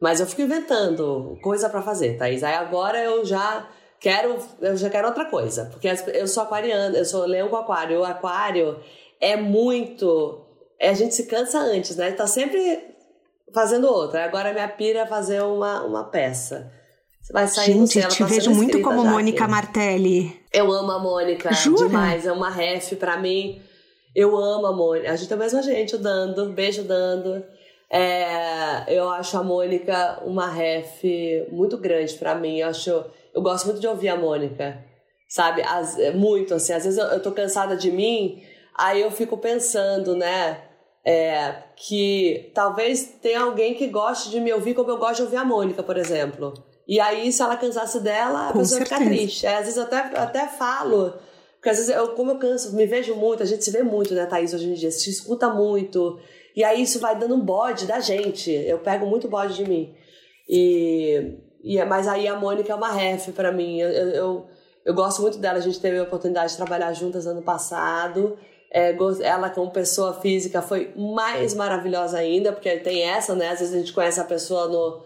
Mas eu fico inventando coisa para fazer, Thaís. Aí agora eu já quero, eu já quero outra coisa. Porque eu sou aquariana, eu sou leão com aquário. O aquário é muito. É, a gente se cansa antes, né? Tá sempre fazendo outra. Agora minha pira é fazer uma, uma peça. Você vai sair Gente, ela te tá vejo muito como Mônica aqui. Martelli. Eu amo a Mônica Jura? demais. É uma ref para mim. Eu amo a Mônica. A gente é a mesma gente, o Dando. Beijo, Dando. É, eu acho a Mônica uma ref muito grande para mim. Eu, acho, eu gosto muito de ouvir a Mônica, sabe? As, muito, assim. Às vezes eu, eu tô cansada de mim, aí eu fico pensando, né? É, que talvez tenha alguém que goste de me ouvir como eu gosto de ouvir a Mônica, por exemplo. E aí, se ela cansasse dela, a Com pessoa certeza. fica triste. É, às vezes eu até, até falo, porque às vezes eu, como eu canso, me vejo muito, a gente se vê muito, né, Thaís, hoje em dia, se escuta muito. E aí isso vai dando um bode da gente. Eu pego muito bode de mim. E, e é, mas aí a Mônica é uma ref para mim. Eu, eu, eu, gosto muito dela. A gente teve a oportunidade de trabalhar juntas ano passado. É, ela como pessoa física foi mais maravilhosa ainda, porque tem essa, né? Às vezes a gente conhece a pessoa no,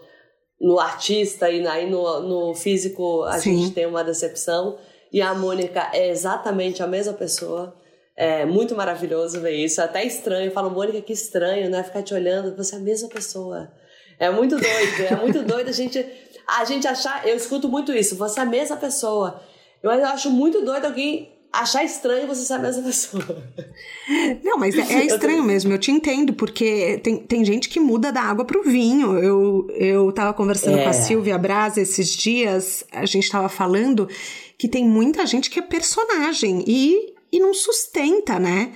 no artista e aí no, no físico a Sim. gente tem uma decepção. E a Mônica é exatamente a mesma pessoa. É muito maravilhoso ver isso. É até estranho. Eu falo, Mônica, que estranho, né? Ficar te olhando, você é a mesma pessoa. É muito doido, é muito doido a gente, a gente achar. Eu escuto muito isso, você é a mesma pessoa. Mas eu acho muito doido alguém achar estranho você ser a mesma pessoa. Não, mas é, é estranho mesmo, eu te entendo, porque tem, tem gente que muda da água pro vinho. Eu, eu tava conversando é. com a é. Silvia Braz esses dias, a gente tava falando que tem muita gente que é personagem e e não sustenta, né?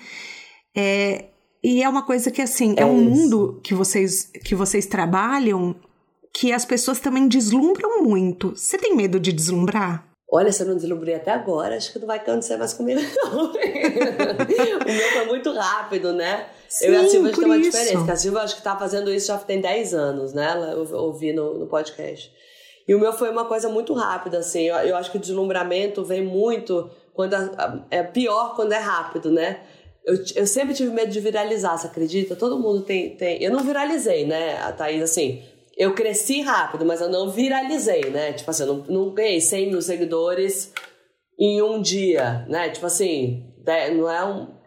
É, e é uma coisa que, assim, é, é um isso. mundo que vocês, que vocês trabalham que as pessoas também deslumbram muito. Você tem medo de deslumbrar? Olha, se eu não deslumbrei até agora, acho que não vai acontecer mais comigo, não. o meu foi muito rápido, né? Sim, eu e a Silvia a gente tem uma isso. diferença. Porque a Silvia acho que tá fazendo isso já tem 10 anos, né? eu ouvi no, no podcast. E o meu foi uma coisa muito rápida, assim. Eu, eu acho que o deslumbramento vem muito quando a, é pior quando é rápido, né? Eu, eu sempre tive medo de viralizar, você acredita? Todo mundo tem, tem. Eu não viralizei, né, a Thaís, assim eu cresci rápido, mas eu não viralizei, né? Tipo assim, eu não, não ganhei 100 mil seguidores em um dia, né? Tipo assim, não é um.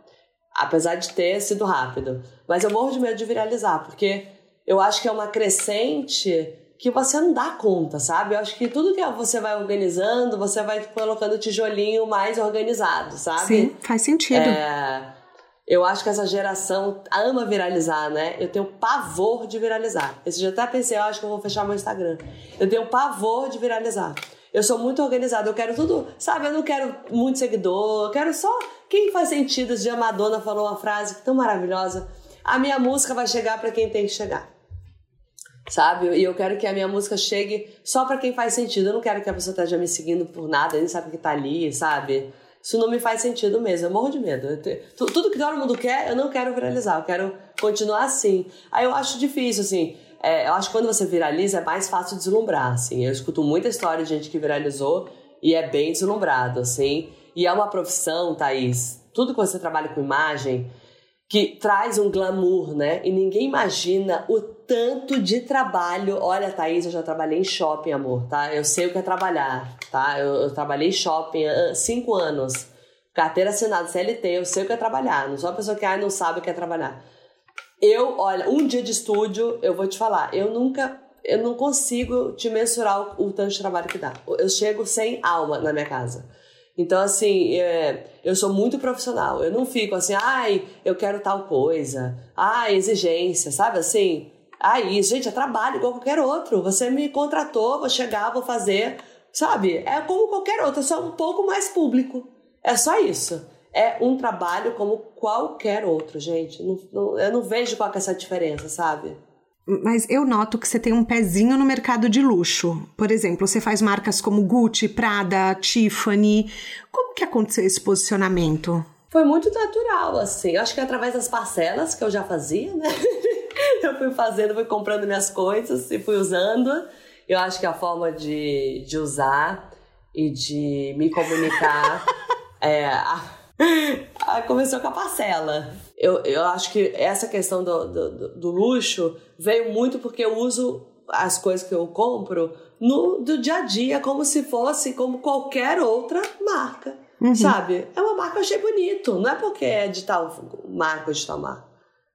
Apesar de ter sido rápido. Mas eu morro de medo de viralizar, porque eu acho que é uma crescente que você não dá conta, sabe? Eu acho que tudo que você vai organizando, você vai colocando tijolinho mais organizado, sabe? Sim, faz sentido. É eu acho que essa geração ama viralizar, né? Eu tenho pavor de viralizar. Esse dia até pensei, eu acho que eu vou fechar meu Instagram. Eu tenho pavor de viralizar. Eu sou muito organizada, eu quero tudo, sabe? Eu não quero muito seguidor, eu quero só quem faz sentido. Esse dia a Madonna falou uma frase tão maravilhosa: a minha música vai chegar para quem tem que chegar. Sabe? E eu quero que a minha música chegue só para quem faz sentido. Eu não quero que a pessoa esteja me seguindo por nada, nem sabe que tá ali, sabe? Isso não me faz sentido mesmo, eu morro de medo. Tudo que todo mundo quer, eu não quero viralizar, eu quero continuar assim. Aí eu acho difícil, assim. É, eu acho que quando você viraliza é mais fácil deslumbrar, assim. Eu escuto muita história de gente que viralizou e é bem deslumbrado, assim. E é uma profissão, Thaís. Tudo que você trabalha com imagem, que traz um glamour, né? E ninguém imagina o tanto de trabalho. Olha, Thaís, eu já trabalhei em shopping, amor, tá? Eu sei o que é trabalhar, tá? Eu, eu trabalhei em shopping há cinco anos. Carteira assinada CLT, eu sei o que é trabalhar. Não sou uma pessoa que ah, não sabe o que é trabalhar. Eu, olha, um dia de estúdio, eu vou te falar, eu nunca, eu não consigo te mensurar o, o tanto de trabalho que dá. Eu chego sem alma na minha casa. Então, assim, é, eu sou muito profissional. Eu não fico assim, ai, eu quero tal coisa. Ai, exigência, sabe assim? Ai, gente, é trabalho igual qualquer outro. Você me contratou, vou chegar, vou fazer. Sabe? É como qualquer outro, só um pouco mais público. É só isso. É um trabalho como qualquer outro, gente. Não, não, eu não vejo qual é essa diferença, sabe? Mas eu noto que você tem um pezinho no mercado de luxo. Por exemplo, você faz marcas como Gucci, Prada, Tiffany. Como que aconteceu esse posicionamento? Foi muito natural, assim. Acho que através das parcelas que eu já fazia, né? eu fui fazendo, fui comprando minhas coisas e fui usando. Eu acho que a forma de, de usar e de me comunicar é, começou com a parcela. Eu, eu acho que essa questão do, do, do, luxo veio muito porque eu uso as coisas que eu compro no do dia a dia como se fosse como qualquer outra marca. Uhum. Sabe? É uma marca que eu achei bonito. Não é porque é de tal marca de tal marca.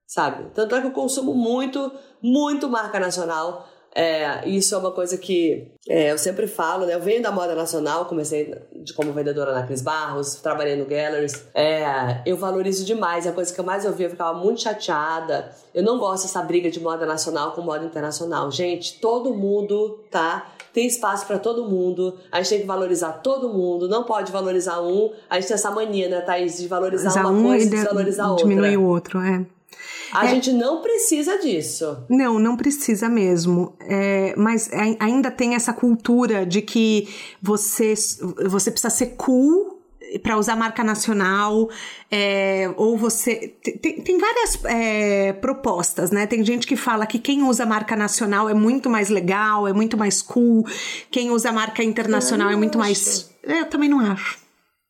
Sabe? Tanto é que eu consumo muito, muito marca nacional. É, isso é uma coisa que é, eu sempre falo, né? Eu venho da moda nacional, comecei de, como vendedora na Cris Barros, trabalhei no Galleries. É, eu valorizo demais, é a coisa que eu mais ouvia, eu ficava muito chateada. Eu não gosto dessa briga de moda nacional com moda internacional. Gente, todo mundo, tá? Tem espaço para todo mundo, a gente tem que valorizar todo mundo, não pode valorizar um. A gente tem essa mania, né, Thaís, de valorizar uma um coisa e desvalorizar outra. Diminuir o outro, é. A é, gente não precisa disso. Não, não precisa mesmo. É, mas ainda tem essa cultura de que você, você precisa ser cool para usar marca nacional, é, ou você. Tem, tem várias é, propostas, né? Tem gente que fala que quem usa marca nacional é muito mais legal, é muito mais cool, quem usa marca internacional é muito mais. Eu também não acho.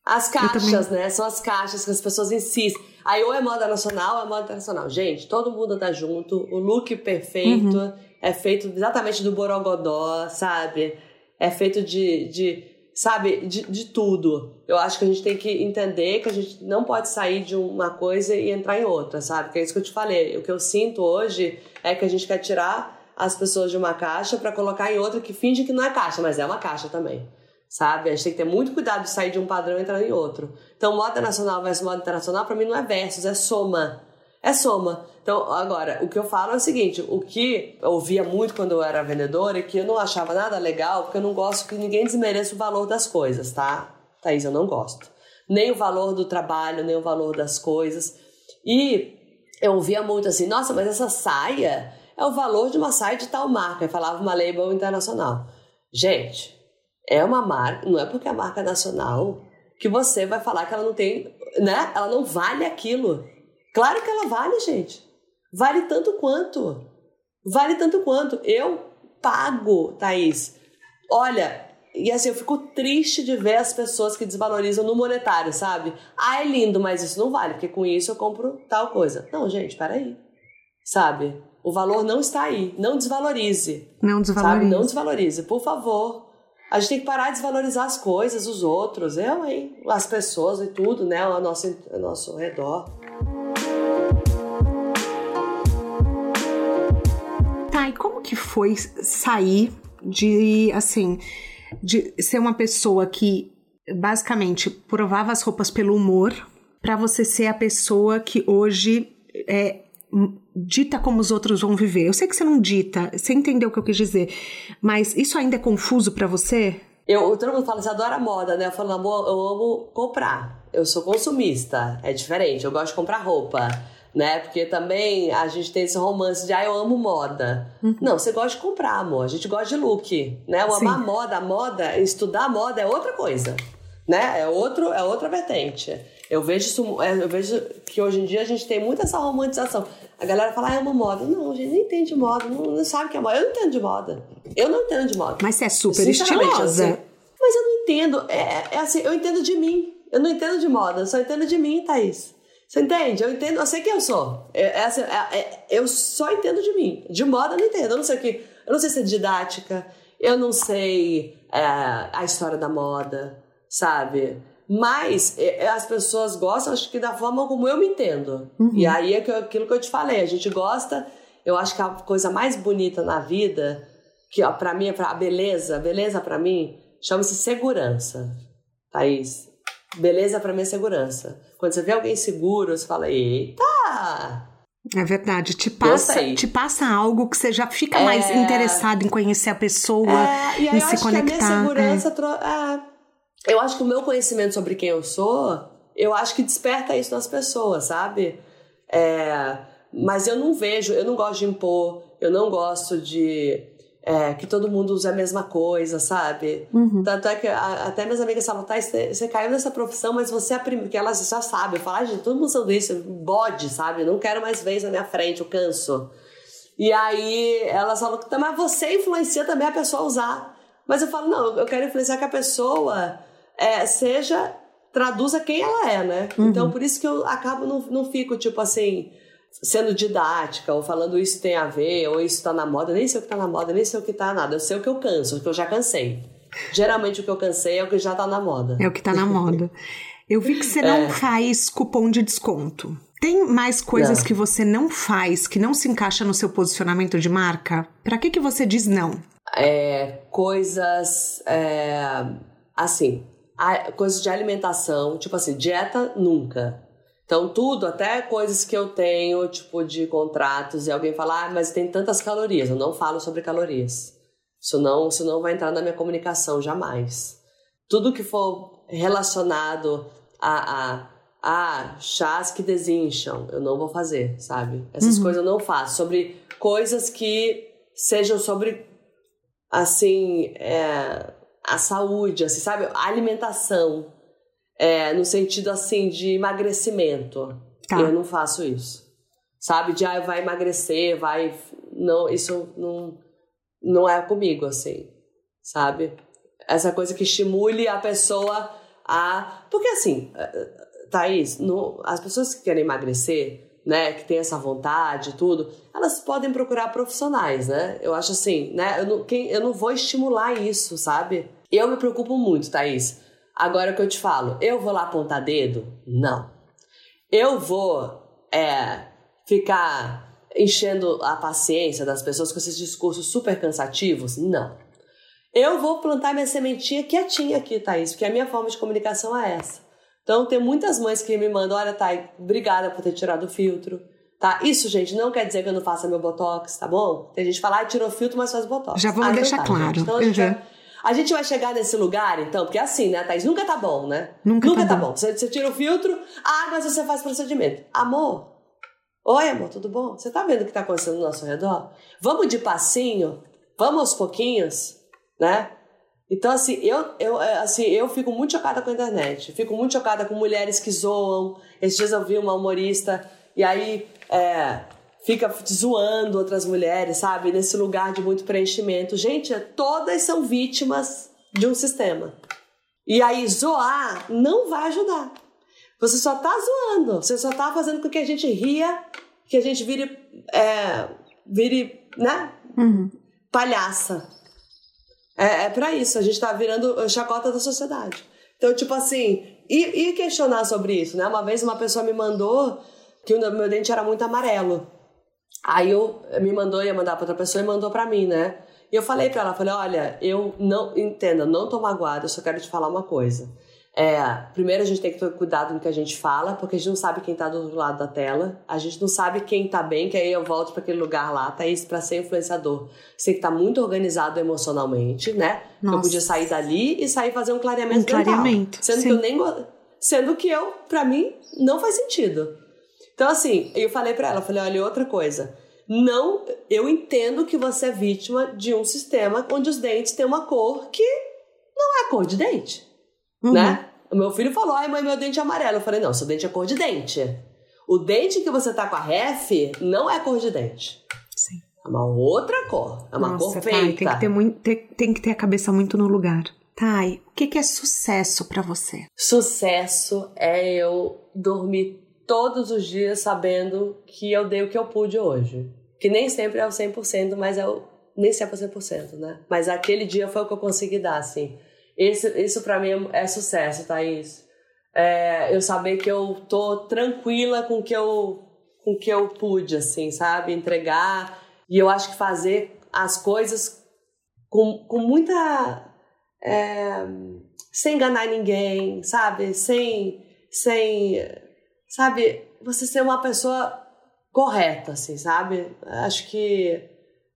As caixas, né? São as caixas que as pessoas insistem. Aí ou é moda nacional ou é moda internacional. Gente, todo mundo tá junto, o look perfeito uhum. é feito exatamente do borogodó, sabe? É feito de, de sabe, de, de tudo. Eu acho que a gente tem que entender que a gente não pode sair de uma coisa e entrar em outra, sabe? Que é isso que eu te falei. O que eu sinto hoje é que a gente quer tirar as pessoas de uma caixa para colocar em outra que finge que não é caixa, mas é uma caixa também sabe? A gente tem que ter muito cuidado de sair de um padrão e entrar em outro. Então, moda nacional versus moda internacional, para mim não é versus, é soma. É soma. Então, agora, o que eu falo é o seguinte: o que eu ouvia muito quando eu era vendedora e que eu não achava nada legal, porque eu não gosto que ninguém desmereça o valor das coisas, tá? Thaís, eu não gosto. Nem o valor do trabalho, nem o valor das coisas. E eu ouvia muito assim, nossa, mas essa saia é o valor de uma saia de tal marca. Eu falava uma label internacional. Gente, é uma marca, não é porque é marca nacional que você vai falar que ela não tem, né? Ela não vale aquilo. Claro que ela vale, gente. Vale tanto quanto. Vale tanto quanto. Eu pago, Thaís. Olha, e assim, eu fico triste de ver as pessoas que desvalorizam no monetário, sabe? Ah, é lindo, mas isso não vale, porque com isso eu compro tal coisa. Não, gente, peraí. Sabe? O valor não está aí. Não desvalorize. Não desvalorize. Sabe? Não desvalorize, por favor. A gente tem que parar de desvalorizar as coisas, os outros, eu, hein? As pessoas e tudo, né? Ao nosso, ao nosso redor. Tá, e como que foi sair de, assim, de ser uma pessoa que basicamente provava as roupas pelo humor para você ser a pessoa que hoje é dita como os outros vão viver. Eu sei que você não dita, você entendeu o que eu quis dizer, mas isso ainda é confuso para você? Eu, todo mundo fala, você adora moda, né? Eu falo, amor, eu amo comprar. Eu sou consumista, é diferente. Eu gosto de comprar roupa né? Porque também a gente tem esse romance de, ah, eu amo moda. Uhum. Não, você gosta de comprar, amor. A gente gosta de look, né? O amar moda, a moda, estudar moda é outra coisa, né? É, outro, é outra vertente. Eu vejo isso, é, eu vejo que hoje em dia a gente tem muita essa romantização. A galera fala, ah, eu amo moda. Não, a gente nem entende de moda, não, não sabe o que é moda. Eu não entendo de moda. Eu não entendo de moda. Mas você é super estilosa. Assim, mas eu não entendo. É, é assim, eu entendo de mim. Eu não entendo de moda, eu só entendo de mim, Thaís. Você entende? Eu entendo, eu sei quem eu sou. É, é, assim, é, é, eu só entendo de mim. De moda eu não entendo. Eu não sei o que. Eu não sei se é didática, eu não sei é, a história da moda, sabe? Mas é, é, as pessoas gostam, acho que da forma como eu me entendo. Uhum. E aí é aquilo que eu te falei, a gente gosta, eu acho que a coisa mais bonita na vida, que ó, pra mim é pra, a beleza, beleza pra mim, chama-se segurança, Thaís. Beleza pra mim é segurança. Quando você vê alguém seguro, você fala, eita! É verdade, te passa, te passa algo que você já fica é... mais interessado em conhecer a pessoa, é, e aí em se conectar. Que a minha segurança é. Tro... é. Eu acho que o meu conhecimento sobre quem eu sou, eu acho que desperta isso nas pessoas, sabe? É... Mas eu não vejo, eu não gosto de impor, eu não gosto de é, que todo mundo usa a mesma coisa, sabe? Uhum. Tanto é que a, até minhas amigas falam, tá, você caiu nessa profissão, mas você é a primeira, porque elas já sabem. Eu falo, ah, gente, todo mundo usando isso, bode, sabe? Não quero mais isso na minha frente, eu canso. E aí elas falam, tá, mas você influencia também a pessoa a usar. Mas eu falo, não, eu quero influenciar que a pessoa é, seja, traduza quem ela é, né? Uhum. Então por isso que eu acabo, não, não fico tipo assim sendo didática, ou falando isso tem a ver, ou isso tá na moda, nem sei o que tá na moda, nem sei o que tá nada. Eu sei o que eu canso, o que eu já cansei. Geralmente o que eu cansei é o que já tá na moda. É o que tá na moda. Eu vi que você não é. faz cupom de desconto. Tem mais coisas não. que você não faz, que não se encaixa no seu posicionamento de marca? Para que que você diz não? É, coisas é, assim, coisas de alimentação, tipo assim, dieta nunca. Então, tudo, até coisas que eu tenho, tipo, de contratos, e alguém fala, ah, mas tem tantas calorias. Eu não falo sobre calorias. Isso não, isso não vai entrar na minha comunicação, jamais. Tudo que for relacionado a, a, a chás que desincham, eu não vou fazer, sabe? Essas uhum. coisas eu não faço. Sobre coisas que sejam sobre, assim, é, a saúde, assim, sabe? A alimentação é, no sentido assim de emagrecimento. Tá. Eu não faço isso. Sabe? De ah, vai emagrecer, vai. Não, isso não, não é comigo, assim. Sabe? Essa coisa que estimule a pessoa a. Porque assim, Thaís, no, as pessoas que querem emagrecer, né, que tem essa vontade e tudo, elas podem procurar profissionais, né? Eu acho assim, né? Eu não, quem, eu não vou estimular isso, sabe? Eu me preocupo muito, Thaís Agora que eu te falo, eu vou lá apontar dedo? Não. Eu vou é, ficar enchendo a paciência das pessoas com esses discursos super cansativos? Não. Eu vou plantar minha sementinha quietinha aqui, Thaís, porque a minha forma de comunicação é essa. Então, tem muitas mães que me mandam: olha, Thaís, obrigada por ter tirado o filtro. Tá? Isso, gente, não quer dizer que eu não faça meu botox, tá bom? Tem gente que fala, ah, tirou filtro, mas faz botox. Já vamos ah, deixar tá, claro. Então, a gente uhum. vai a gente vai chegar nesse lugar, então, porque é assim, né, Thaís? Nunca tá bom, né? Nunca, Nunca tá, tá bom. bom. Você, você, tira o filtro, ah, mas você faz procedimento. Amor, Oi, amor, tudo bom? Você tá vendo o que tá acontecendo no nosso redor? Vamos de passinho? Vamos aos pouquinhos? Né? Então, assim, eu, eu, é, assim, eu fico muito chocada com a internet. Fico muito chocada com mulheres que zoam. Esses dias eu vi uma humorista e aí é, fica zoando outras mulheres, sabe? Nesse lugar de muito preenchimento. Gente, todas são vítimas de um sistema. E aí, zoar não vai ajudar. Você só tá zoando. Você só tá fazendo com que a gente ria, que a gente vire, é, vire né? Uhum. Palhaça. É, é para isso, a gente tá virando chacota da sociedade. Então, tipo assim, e, e, questionar sobre isso, né? Uma vez uma pessoa me mandou que o meu dente era muito amarelo. Aí eu me mandou, ia mandar para outra pessoa e mandou para mim, né? E eu falei para ela, falei, olha, eu não, entenda, não tô magoada, eu só quero te falar uma coisa. É, primeiro a gente tem que ter cuidado no que a gente fala, porque a gente não sabe quem tá do outro lado da tela, a gente não sabe quem tá bem, que aí eu volto para aquele lugar lá, tá isso para ser influenciador. Você tem que estar tá muito organizado emocionalmente, né? Eu podia sair dali e sair fazer um clareamento um clareamento, sendo sim. que eu nem sendo que eu, para mim, não faz sentido. Então assim, eu falei para ela, falei, olha, outra coisa, não, eu entendo que você é vítima de um sistema onde os dentes têm uma cor que não é a cor de dente, uhum. né? O meu filho falou: ai, mãe, meu dente é amarelo. Eu falei: não, seu dente é cor de dente. O dente que você tá com a ref não é cor de dente. Sim. É uma outra cor. É uma Nossa, cor feita. Thay, tem, que ter muito, tem, tem que ter a cabeça muito no lugar. Thay, o que, que é sucesso para você? Sucesso é eu dormir todos os dias sabendo que eu dei o que eu pude hoje. Que nem sempre é o 100%, mas é o, nem sempre é o 100%, né? Mas aquele dia foi o que eu consegui dar, assim. Isso, isso para mim é sucesso, Thaís. É, eu saber que eu tô tranquila com que eu com que eu pude, assim, sabe? Entregar. E eu acho que fazer as coisas com, com muita. É, sem enganar ninguém, sabe? Sem. sem sabe? Você ser uma pessoa correta, assim, sabe? Acho que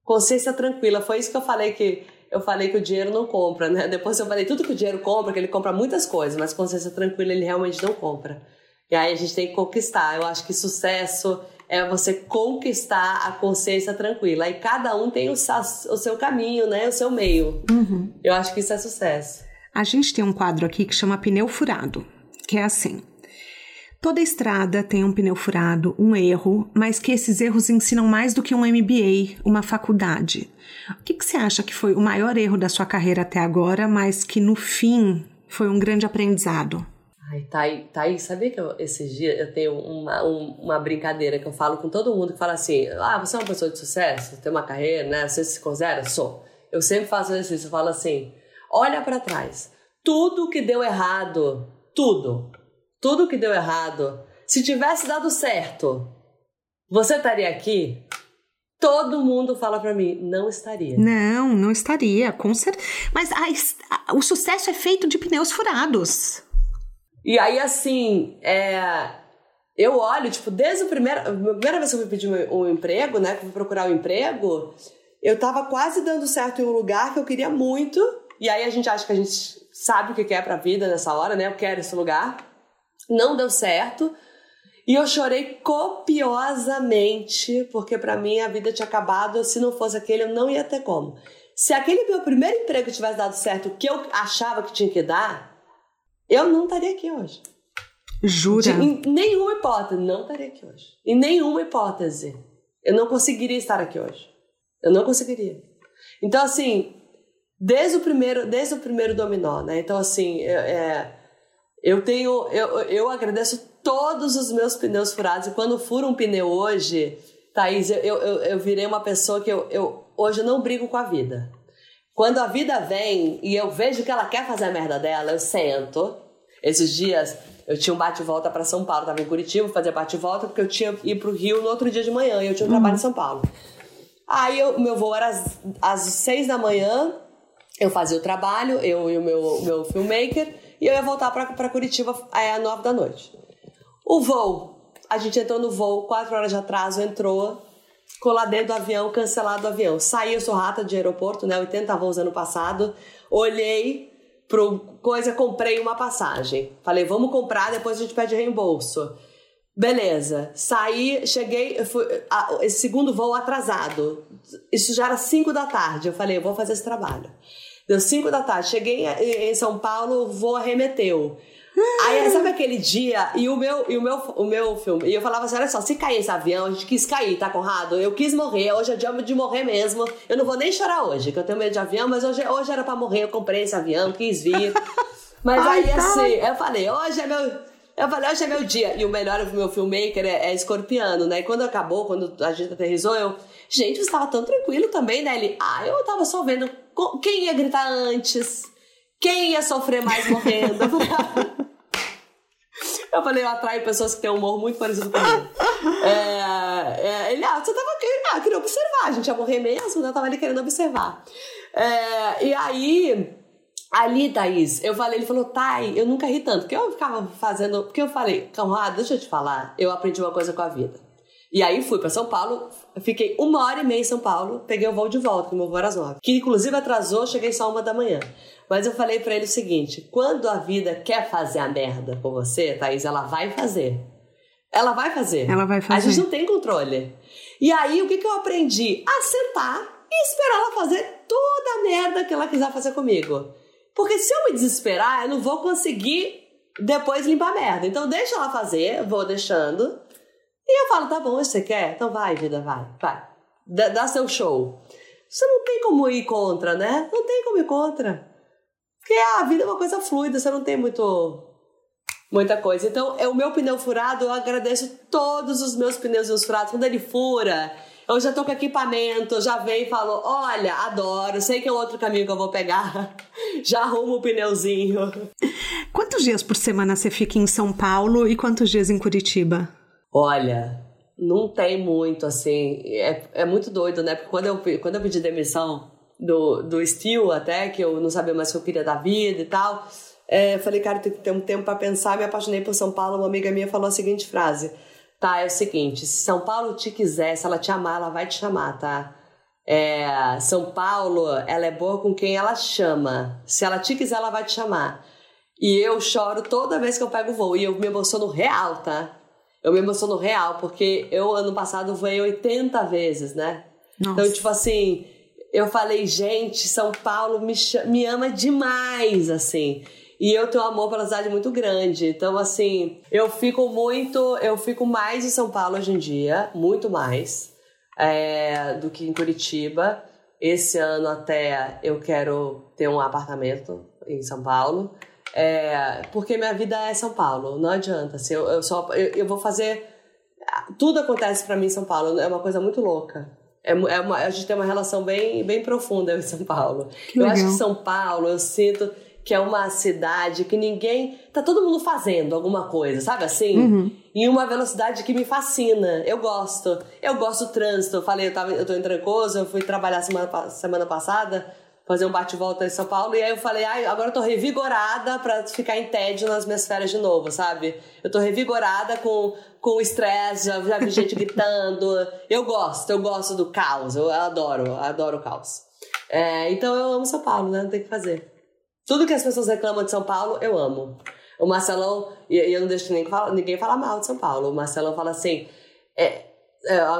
consciência tranquila. Foi isso que eu falei que eu falei que o dinheiro não compra, né? Depois eu falei tudo que o dinheiro compra, que ele compra muitas coisas, mas consciência tranquila ele realmente não compra. E aí a gente tem que conquistar. Eu acho que sucesso é você conquistar a consciência tranquila. E cada um tem o, o seu caminho, né? O seu meio. Uhum. Eu acho que isso é sucesso. A gente tem um quadro aqui que chama pneu furado, que é assim. Toda estrada tem um pneu furado, um erro, mas que esses erros ensinam mais do que um MBA, uma faculdade. O que, que você acha que foi o maior erro da sua carreira até agora, mas que no fim foi um grande aprendizado? Ai, tá aí. Sabia que eu, esses dias eu tenho uma, um, uma brincadeira que eu falo com todo mundo que fala assim: ah, você é uma pessoa de sucesso, tem uma carreira, né? Você se considera? Sou. Eu sempre faço isso, eu falo assim: olha para trás. Tudo que deu errado, tudo, tudo que deu errado, se tivesse dado certo, você estaria aqui? Todo mundo fala para mim, não estaria. Não, não estaria, com certeza. Mas a, a, o sucesso é feito de pneus furados. E aí, assim, é, eu olho, tipo, desde a primeira, a primeira vez que eu fui pedir um, um emprego, né, que eu fui procurar um emprego, eu tava quase dando certo em um lugar que eu queria muito. E aí a gente acha que a gente sabe o que quer pra vida nessa hora, né? Eu quero esse lugar. Não deu certo. E eu chorei copiosamente, porque para mim a vida tinha acabado. Se não fosse aquele, eu não ia ter como. Se aquele meu primeiro emprego tivesse dado certo, o que eu achava que tinha que dar, eu não estaria aqui hoje. Jura? De, em nenhuma hipótese, não estaria aqui hoje. Em nenhuma hipótese. Eu não conseguiria estar aqui hoje. Eu não conseguiria. Então, assim, desde o primeiro, desde o primeiro dominó, né? Então, assim, é, eu tenho. Eu, eu agradeço todos os meus pneus furados. E quando furo um pneu hoje, Thaís, eu, eu, eu virei uma pessoa que eu, eu hoje eu não brigo com a vida. Quando a vida vem e eu vejo que ela quer fazer a merda dela, eu sento. Esses dias eu tinha um bate-volta para São Paulo, tava em Curitiba, fazia bate-volta porque eu tinha ir pro Rio no outro dia de manhã e eu tinha um uhum. trabalho em São Paulo. Aí o meu voo era às, às seis da manhã, eu fazia o trabalho, eu e o meu, meu filmmaker, e eu ia voltar para Curitiba às nove da noite. O voo. A gente entrou no voo, quatro horas de atraso, entrou, ficou lá dentro do avião, cancelado o avião. Saí, eu sou rata de aeroporto, né? 80 voos ano passado. Olhei pro coisa, comprei uma passagem. Falei, vamos comprar, depois a gente pede reembolso. Beleza, saí, cheguei, fui, a, esse segundo voo atrasado. Isso já era 5 da tarde. Eu falei, eu vou fazer esse trabalho. Deu 5 da tarde, cheguei em São Paulo, voo arremeteu. Aí, sabe aquele dia? E o meu, e o meu, o meu filme. E eu falava assim: olha só, se cair esse avião, a gente quis cair, tá, Conrado? Eu quis morrer, hoje é dia de morrer mesmo. Eu não vou nem chorar hoje, que eu tenho medo de avião, mas hoje, hoje era pra morrer. Eu comprei esse avião, quis vir. Mas Ai, aí, tá. assim, eu falei: hoje é meu. Eu falei, hoje é meu dia. E o melhor do meu filmmaker é, é escorpiano, né? E quando acabou, quando a gente aterrizou, eu. Gente, você estava tão tranquilo também, né? Ele, ah, eu tava só vendo quem ia gritar antes, quem ia sofrer mais morrendo. Eu falei, eu atraio pessoas que têm um humor muito parecido comigo. é, é, ele, ah, você tava ah, queria observar, a gente ia morrer mesmo, né? Eu tava ali querendo observar. É, e aí, ali, Thaís, eu falei, ele falou, Thay, eu nunca ri tanto, porque eu ficava fazendo, porque eu falei, Conrado, deixa eu te falar, eu aprendi uma coisa com a vida. E aí fui para São Paulo, fiquei uma hora e meia em São Paulo, peguei o voo de volta, que meu voo era às nove. Que inclusive atrasou, cheguei só uma da manhã. Mas eu falei para ele o seguinte: quando a vida quer fazer a merda com você, Thaís, ela vai fazer. Ela vai fazer. Ela vai fazer. A gente não tem controle. E aí, o que, que eu aprendi? A sentar e esperar ela fazer toda a merda que ela quiser fazer comigo. Porque se eu me desesperar, eu não vou conseguir depois limpar a merda. Então, deixa ela fazer, vou deixando. E eu falo, tá bom, você quer? Então vai, vida, vai, vai. Dá, dá seu show. Você não tem como ir contra, né? Não tem como ir contra. Porque a vida é uma coisa fluida, você não tem muito muita coisa. Então, é o meu pneu furado, eu agradeço todos os meus pneus furados. Quando ele fura, eu já tô com equipamento, já venho e falo: olha, adoro, sei que é outro caminho que eu vou pegar. Já arrumo o pneuzinho. Quantos dias por semana você fica em São Paulo e quantos dias em Curitiba? Olha, não tem muito, assim. É, é muito doido, né? Porque quando eu, quando eu pedi demissão, do, do Steel até, que eu não sabia mais o que eu queria da vida e tal. É, falei, cara, tem que ter um tempo para pensar. Me apaixonei por São Paulo. Uma amiga minha falou a seguinte frase: Tá, é o seguinte, se São Paulo te quiser, se ela te amar, ela vai te chamar, tá? É, São Paulo, ela é boa com quem ela chama. Se ela te quiser, ela vai te chamar. E eu choro toda vez que eu pego o voo. E eu me emociono real, tá? Eu me emociono real, porque eu, ano passado, voei 80 vezes, né? Nossa. Então, tipo assim, eu falei, gente, São Paulo me, me ama demais, assim. E eu tenho um amor pela cidade muito grande. Então, assim, eu fico muito. Eu fico mais em São Paulo hoje em dia, muito mais, é, do que em Curitiba. Esse ano até eu quero ter um apartamento em São Paulo. É, porque minha vida é São Paulo, não adianta. Assim, eu, eu, só, eu, eu vou fazer. Tudo acontece para mim em São Paulo, é uma coisa muito louca. É, é uma, a gente tem uma relação bem, bem profunda em São Paulo. Que eu legal. acho que São Paulo, eu sinto que é uma cidade que ninguém. Tá todo mundo fazendo alguma coisa, sabe assim? Uhum. Em uma velocidade que me fascina. Eu gosto. Eu gosto do trânsito. Eu falei, eu, tava, eu tô em Trancoso, eu fui trabalhar semana, semana passada fazer um bate-volta em São Paulo. E aí eu falei, agora eu tô revigorada para ficar em tédio nas minhas férias de novo, sabe? Eu tô revigorada com com estresse, já, já vi gente gritando. Eu gosto, eu gosto do caos, eu adoro, adoro o caos. É, então eu amo São Paulo, né? Não tem o que fazer. Tudo que as pessoas reclamam de São Paulo, eu amo. O Marcelão, e eu não deixo ninguém falar, ninguém falar mal de São Paulo. O Marcelão fala assim: é,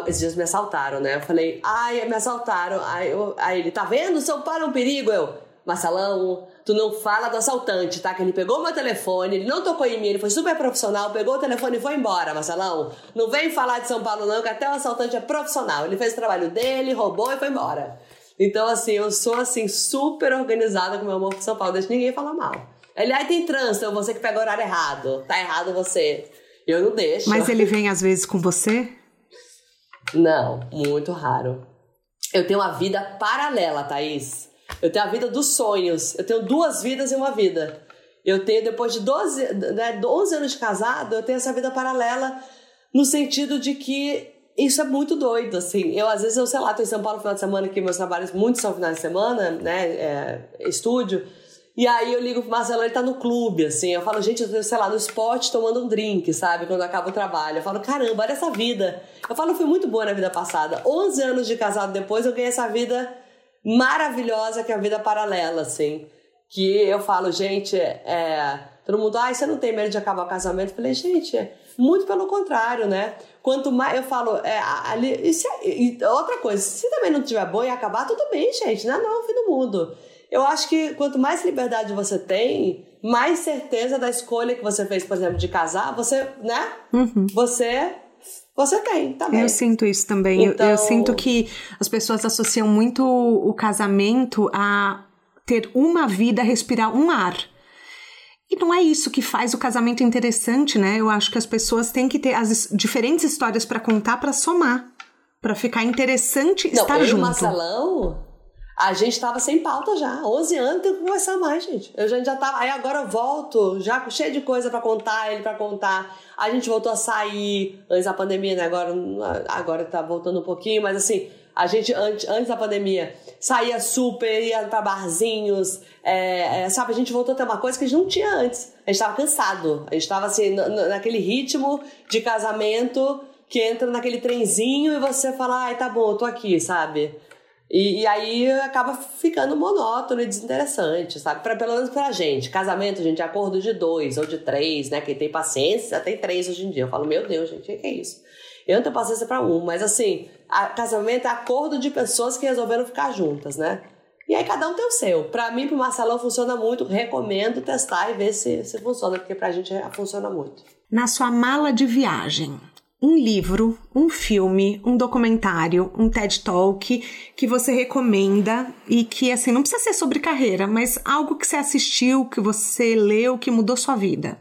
esses dias me assaltaram, né? Eu falei, ai, me assaltaram. Aí, eu, aí ele, tá vendo? São Paulo é um perigo. Eu, Marcelão, tu não fala do assaltante, tá? Que ele pegou meu telefone, ele não tocou em mim, ele foi super profissional, pegou o telefone e foi embora, Marcelão. Não vem falar de São Paulo, não, que até o assaltante é profissional. Ele fez o trabalho dele, roubou e foi embora. Então, assim, eu sou, assim, super organizada com meu amor por São Paulo, deixa ninguém falar mal. Ele, aí tem trânsito, você que pega o horário errado. Tá errado você. Eu não deixo. Mas ele vem às vezes com você? Não, muito raro. Eu tenho uma vida paralela, Thaís. Eu tenho a vida dos sonhos. Eu tenho duas vidas e uma vida. Eu tenho, depois de 12, né, 12 anos de casado, eu tenho essa vida paralela no sentido de que isso é muito doido, assim. Eu, às vezes, eu sei lá, tô em São Paulo no final de semana, que meus trabalhos muitos são finais de semana, né, é, estúdio. E aí eu ligo pro Marcelo, ele tá no clube, assim. Eu falo, gente, eu tô, sei lá, no esporte tomando um drink, sabe? Quando acaba o trabalho. Eu falo, caramba, olha essa vida. Eu falo, fui muito boa na vida passada. 11 anos de casado depois, eu ganhei essa vida maravilhosa que é a vida paralela, assim. que eu falo, gente, é, todo mundo, ai, você não tem medo de acabar o casamento? Eu falei, gente, muito pelo contrário, né? Quanto mais eu falo, é, ali, e se, e outra coisa, se também não tiver bom e acabar, tudo bem, gente, não é não, fim do mundo. Eu acho que quanto mais liberdade você tem, mais certeza da escolha que você fez, por exemplo, de casar, você, né? Uhum. Você você tem também. Eu sinto isso também. Então... Eu, eu, então sinto que as pessoas associam muito o casamento a ter uma vida, respirar um ar. E não é isso que faz o casamento interessante, né? Eu acho que as pessoas têm que ter as diferentes histórias para contar para somar, para ficar interessante não, estar junto. Não, Marcelão, a gente tava sem pauta já. 11 anos tem que conversar mais, gente. Eu já, já tava. Aí agora eu volto, já cheio de coisa para contar, ele para contar. A gente voltou a sair antes da pandemia, né? Agora, agora tá voltando um pouquinho, mas assim, a gente, antes, antes da pandemia, saía super, ia pra barzinhos, é, é, sabe? A gente voltou a ter uma coisa que a gente não tinha antes. A gente tava cansado. A gente tava assim, naquele ritmo de casamento que entra naquele trenzinho e você fala, ai, tá bom, eu tô aqui, sabe? E, e, aí acaba ficando monótono e desinteressante, sabe? Pra, pelo menos pra gente. Casamento, gente, é acordo de dois ou de três, né? Quem tem paciência tem três hoje em dia. Eu falo, meu Deus, gente, o que é isso? Eu não tenho paciência para um, mas assim, casamento é acordo de pessoas que resolveram ficar juntas, né? E aí cada um tem o seu. Para mim, pro Marcelão funciona muito, recomendo testar e ver se, se funciona, porque pra gente funciona muito. Na sua mala de viagem, um livro, um filme, um documentário, um TED Talk que você recomenda e que assim não precisa ser sobre carreira, mas algo que você assistiu, que você leu, que mudou sua vida.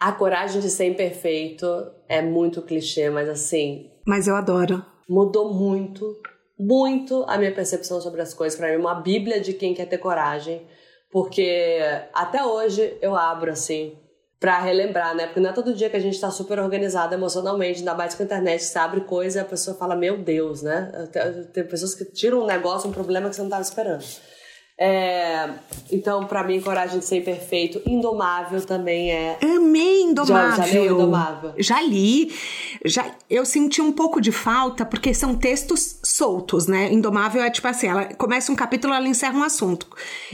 A coragem de ser imperfeito é muito clichê, mas assim. Mas eu adoro. Mudou muito, muito a minha percepção sobre as coisas. Para mim, uma bíblia de quem quer ter coragem. Porque até hoje eu abro assim para relembrar, né? Porque não é todo dia que a gente tá super organizado emocionalmente, ainda mais com a internet, você abre coisa e a pessoa fala, meu Deus, né? Tem pessoas que tiram um negócio, um problema que você não estava esperando. É, então, para mim, Coragem de Ser Imperfeito, Indomável também é. Amei Indomável. Já, já leu Indomável? Já li. Já, eu senti um pouco de falta, porque são textos soltos, né? Indomável é tipo assim, ela começa um capítulo, ela encerra um assunto.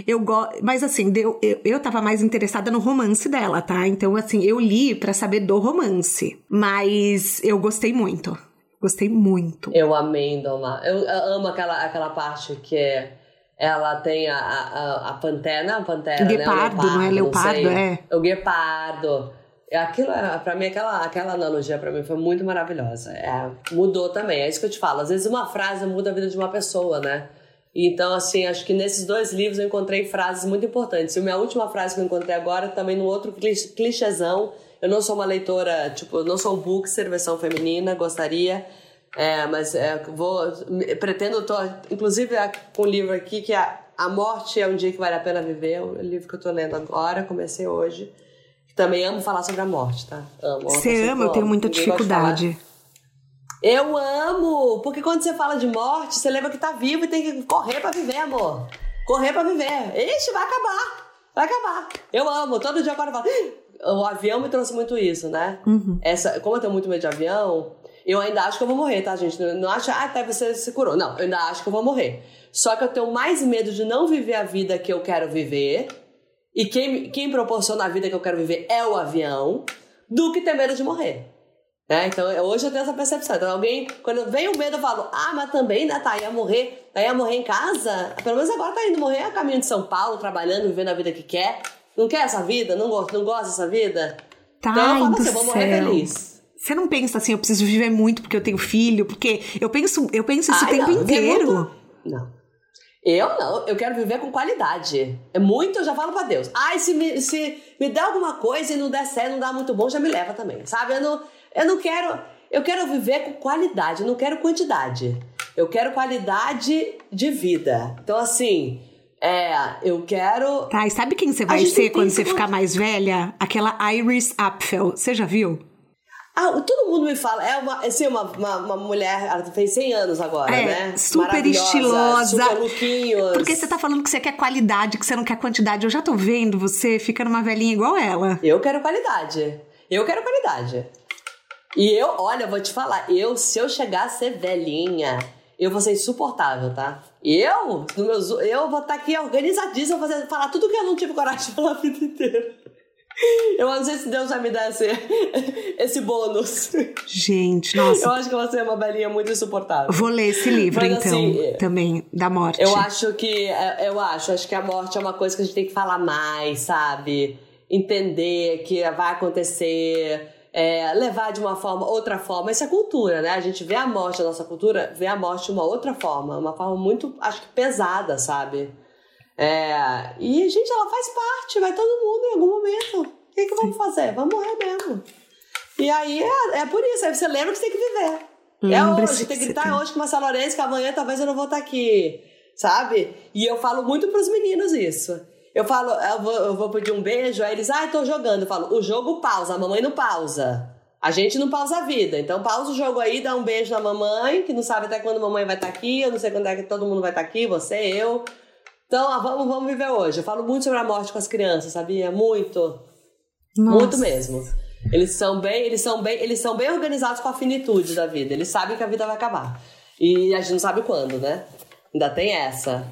Eu gosto. Mas assim, eu, eu, eu tava mais interessada no romance dela, tá? Então, assim, eu li para saber do romance. Mas eu gostei muito. Gostei muito. Eu amei Indomável. Eu amo aquela, aquela parte que é ela tem a, a, a pantera, a pantera, guepardo, né? O leopardo, não é leopardo, não é? O guepardo. Aquilo, para mim, aquela, aquela analogia para mim foi muito maravilhosa. É, mudou também, é isso que eu te falo. Às vezes uma frase muda a vida de uma pessoa, né? Então, assim, acho que nesses dois livros eu encontrei frases muito importantes. E a minha última frase que eu encontrei agora, também no outro clichêzão. Eu não sou uma leitora, tipo, eu não sou um bookster, versão feminina, gostaria. É, mas é, vou. Pretendo, tô, inclusive com o livro aqui, que é A Morte é um Dia que Vale a Pena Viver, o livro que eu tô lendo agora, comecei hoje. Também amo falar sobre a morte, tá? Amo. Você ama? Eu tenho muita dificuldade. Eu amo! Porque quando você fala de morte, você lembra que tá vivo e tem que correr para viver, amor. Correr para viver. Ixi, vai acabar. Vai acabar. Eu amo. Todo dia agora eu falo. O avião me trouxe muito isso, né? Uhum. Essa, como eu tenho muito medo de avião, eu ainda acho que eu vou morrer, tá, gente? Não, não acho, ah, até você se curou. Não, eu ainda acho que eu vou morrer. Só que eu tenho mais medo de não viver a vida que eu quero viver. E quem, quem proporciona a vida que eu quero viver é o avião, do que ter medo de morrer. Né? Então, hoje eu tenho essa percepção. Então, alguém, quando vem o medo, eu falo, ah, mas também, né, tá, ia morrer, ia morrer em casa. Pelo menos agora tá indo morrer a caminho de São Paulo, trabalhando, vivendo a vida que quer. Não quer essa vida? Não gosta, não gosta dessa vida? Tá, então eu falo assim, eu vou morrer feliz. Você não pensa assim, eu preciso viver muito porque eu tenho filho, porque eu penso, eu penso isso Ai, o tempo não, inteiro. Não. Eu não, eu quero viver com qualidade. É muito, eu já falo para Deus. Ai, se me, se me der alguma coisa e não der certo, não dá muito bom, já me leva também. Sabe? Eu não, eu não quero. Eu quero viver com qualidade, eu não quero quantidade. Eu quero qualidade de vida. Então, assim, é, eu quero. Tá, e sabe quem você vai ser quando você ficar mais velha? Aquela Iris Apfel. Você já viu? Ah, todo mundo me fala, é uma, assim, uma, uma, uma mulher, ela fez 100 anos agora, é, né? Super estilosa. Super lookinhos. Porque você tá falando que você quer qualidade, que você não quer quantidade. Eu já tô vendo você ficando uma velhinha igual ela. Eu quero qualidade. Eu quero qualidade. E eu, olha, vou te falar, eu, se eu chegar a ser velhinha, eu vou ser insuportável, tá? Eu, no meus, eu vou estar tá aqui organizadíssima, fazer, falar tudo que eu não tive coragem de falar a vida inteira. Eu não sei se Deus vai me dar esse, esse bônus. Gente, nossa. Eu acho que você é uma velhinha muito insuportável. Vou ler esse livro, Mas, então, assim, também, da morte. Eu acho que. É, eu acho, acho que a morte é uma coisa que a gente tem que falar mais, sabe? Entender que vai acontecer é, levar de uma forma, outra forma. Isso é cultura, né? A gente vê a morte, a nossa cultura vê a morte de uma outra forma, uma forma muito, acho que pesada, sabe? É, e, gente, ela faz parte, vai todo mundo em algum momento. O que, que vamos fazer? Vamos morrer mesmo. E aí é, é por isso, aí você lembra que você tem que viver. é hoje, tem que gritar tem... hoje com uma Lourenço, que amanhã talvez eu não vou estar aqui, sabe? E eu falo muito pros meninos isso. Eu falo, eu vou, eu vou pedir um beijo, aí eles, ah, tô jogando. Eu falo, o jogo pausa, a mamãe não pausa. A gente não pausa a vida. Então pausa o jogo aí, dá um beijo na mamãe, que não sabe até quando a mamãe vai estar aqui, eu não sei quando é que todo mundo vai estar aqui, você, eu. Então, ah, vamos, vamos viver hoje. Eu falo muito sobre a morte com as crianças, sabia? Muito. Nossa. Muito mesmo. Eles são bem, eles são bem, eles são bem organizados com a finitude da vida. Eles sabem que a vida vai acabar. E a gente não sabe quando, né? Ainda tem essa.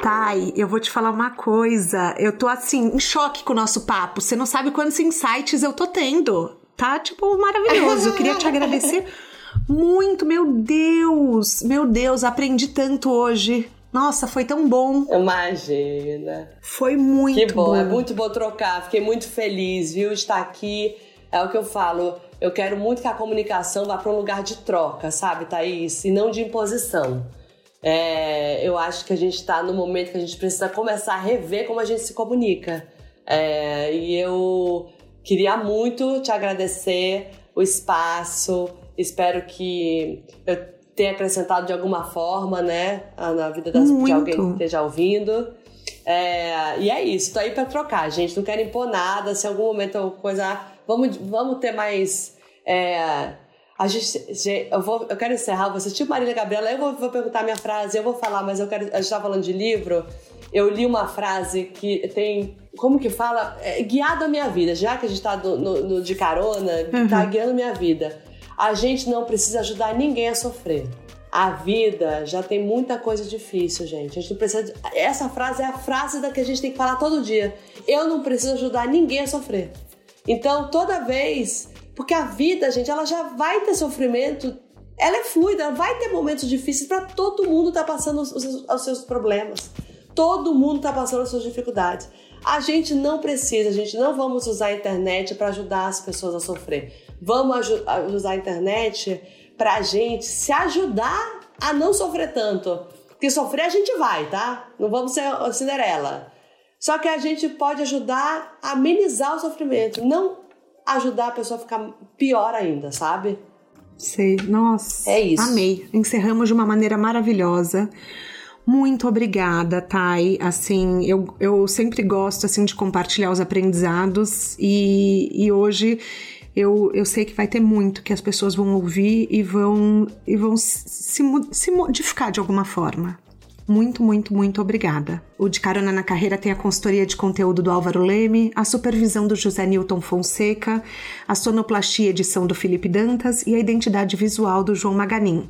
Thay, eu vou te falar uma coisa. Eu tô assim, em choque com o nosso papo. Você não sabe quantos insights eu tô tendo. Tá, tipo, maravilhoso. Eu queria te agradecer muito. Meu Deus, meu Deus, aprendi tanto hoje. Nossa, foi tão bom. Imagina. Foi muito que bom. bom. É muito bom trocar. Fiquei muito feliz, viu, estar aqui. É o que eu falo. Eu quero muito que a comunicação vá para um lugar de troca, sabe, Thaís? E não de imposição. É, eu acho que a gente está no momento que a gente precisa começar a rever como a gente se comunica. É, e eu queria muito te agradecer o espaço. Espero que eu tenha acrescentado de alguma forma, né, na vida das, de alguém que esteja ouvindo. É, e é isso, tô aí para trocar, gente. Não quero impor nada. Se em algum momento coisa. Vamos, vamos ter mais. É, a gente, eu, vou, eu quero encerrar, você tipo Marília Gabriela, eu vou, vou perguntar minha frase, eu vou falar, mas eu quero. A gente tá falando de livro. Eu li uma frase que tem. Como que fala? É, guiado a minha vida, já que a gente tá no, no, no de carona, uhum. tá guiando a minha vida. A gente não precisa ajudar ninguém a sofrer. A vida já tem muita coisa difícil, gente. A gente precisa. Essa frase é a frase da que a gente tem que falar todo dia. Eu não preciso ajudar ninguém a sofrer. Então, toda vez porque a vida, gente, ela já vai ter sofrimento, ela é fluida, vai ter momentos difíceis para todo mundo tá passando os, os, os, seus problemas. Todo mundo tá passando as suas dificuldades. A gente não precisa, a gente não vamos usar a internet para ajudar as pessoas a sofrer. Vamos usar a internet para a gente se ajudar a não sofrer tanto. Porque sofrer a gente vai, tá? Não vamos ser Cinderela. Só que a gente pode ajudar a amenizar o sofrimento, não ajudar a pessoa a ficar pior ainda, sabe? Sei, nossa. É isso. Amei. Encerramos de uma maneira maravilhosa. Muito obrigada, Thay. Assim, eu, eu sempre gosto assim de compartilhar os aprendizados e, e hoje eu, eu sei que vai ter muito que as pessoas vão ouvir e vão, e vão se, se modificar de alguma forma. Muito, muito, muito obrigada. O De Carona na Carreira tem a consultoria de conteúdo do Álvaro Leme, a supervisão do José Newton Fonseca, a sonoplastia edição do Felipe Dantas e a identidade visual do João Maganin.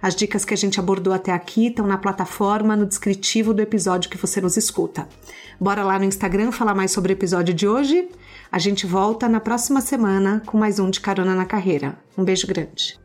As dicas que a gente abordou até aqui estão na plataforma, no descritivo do episódio que você nos escuta. Bora lá no Instagram falar mais sobre o episódio de hoje? A gente volta na próxima semana com mais um De Carona na Carreira. Um beijo grande.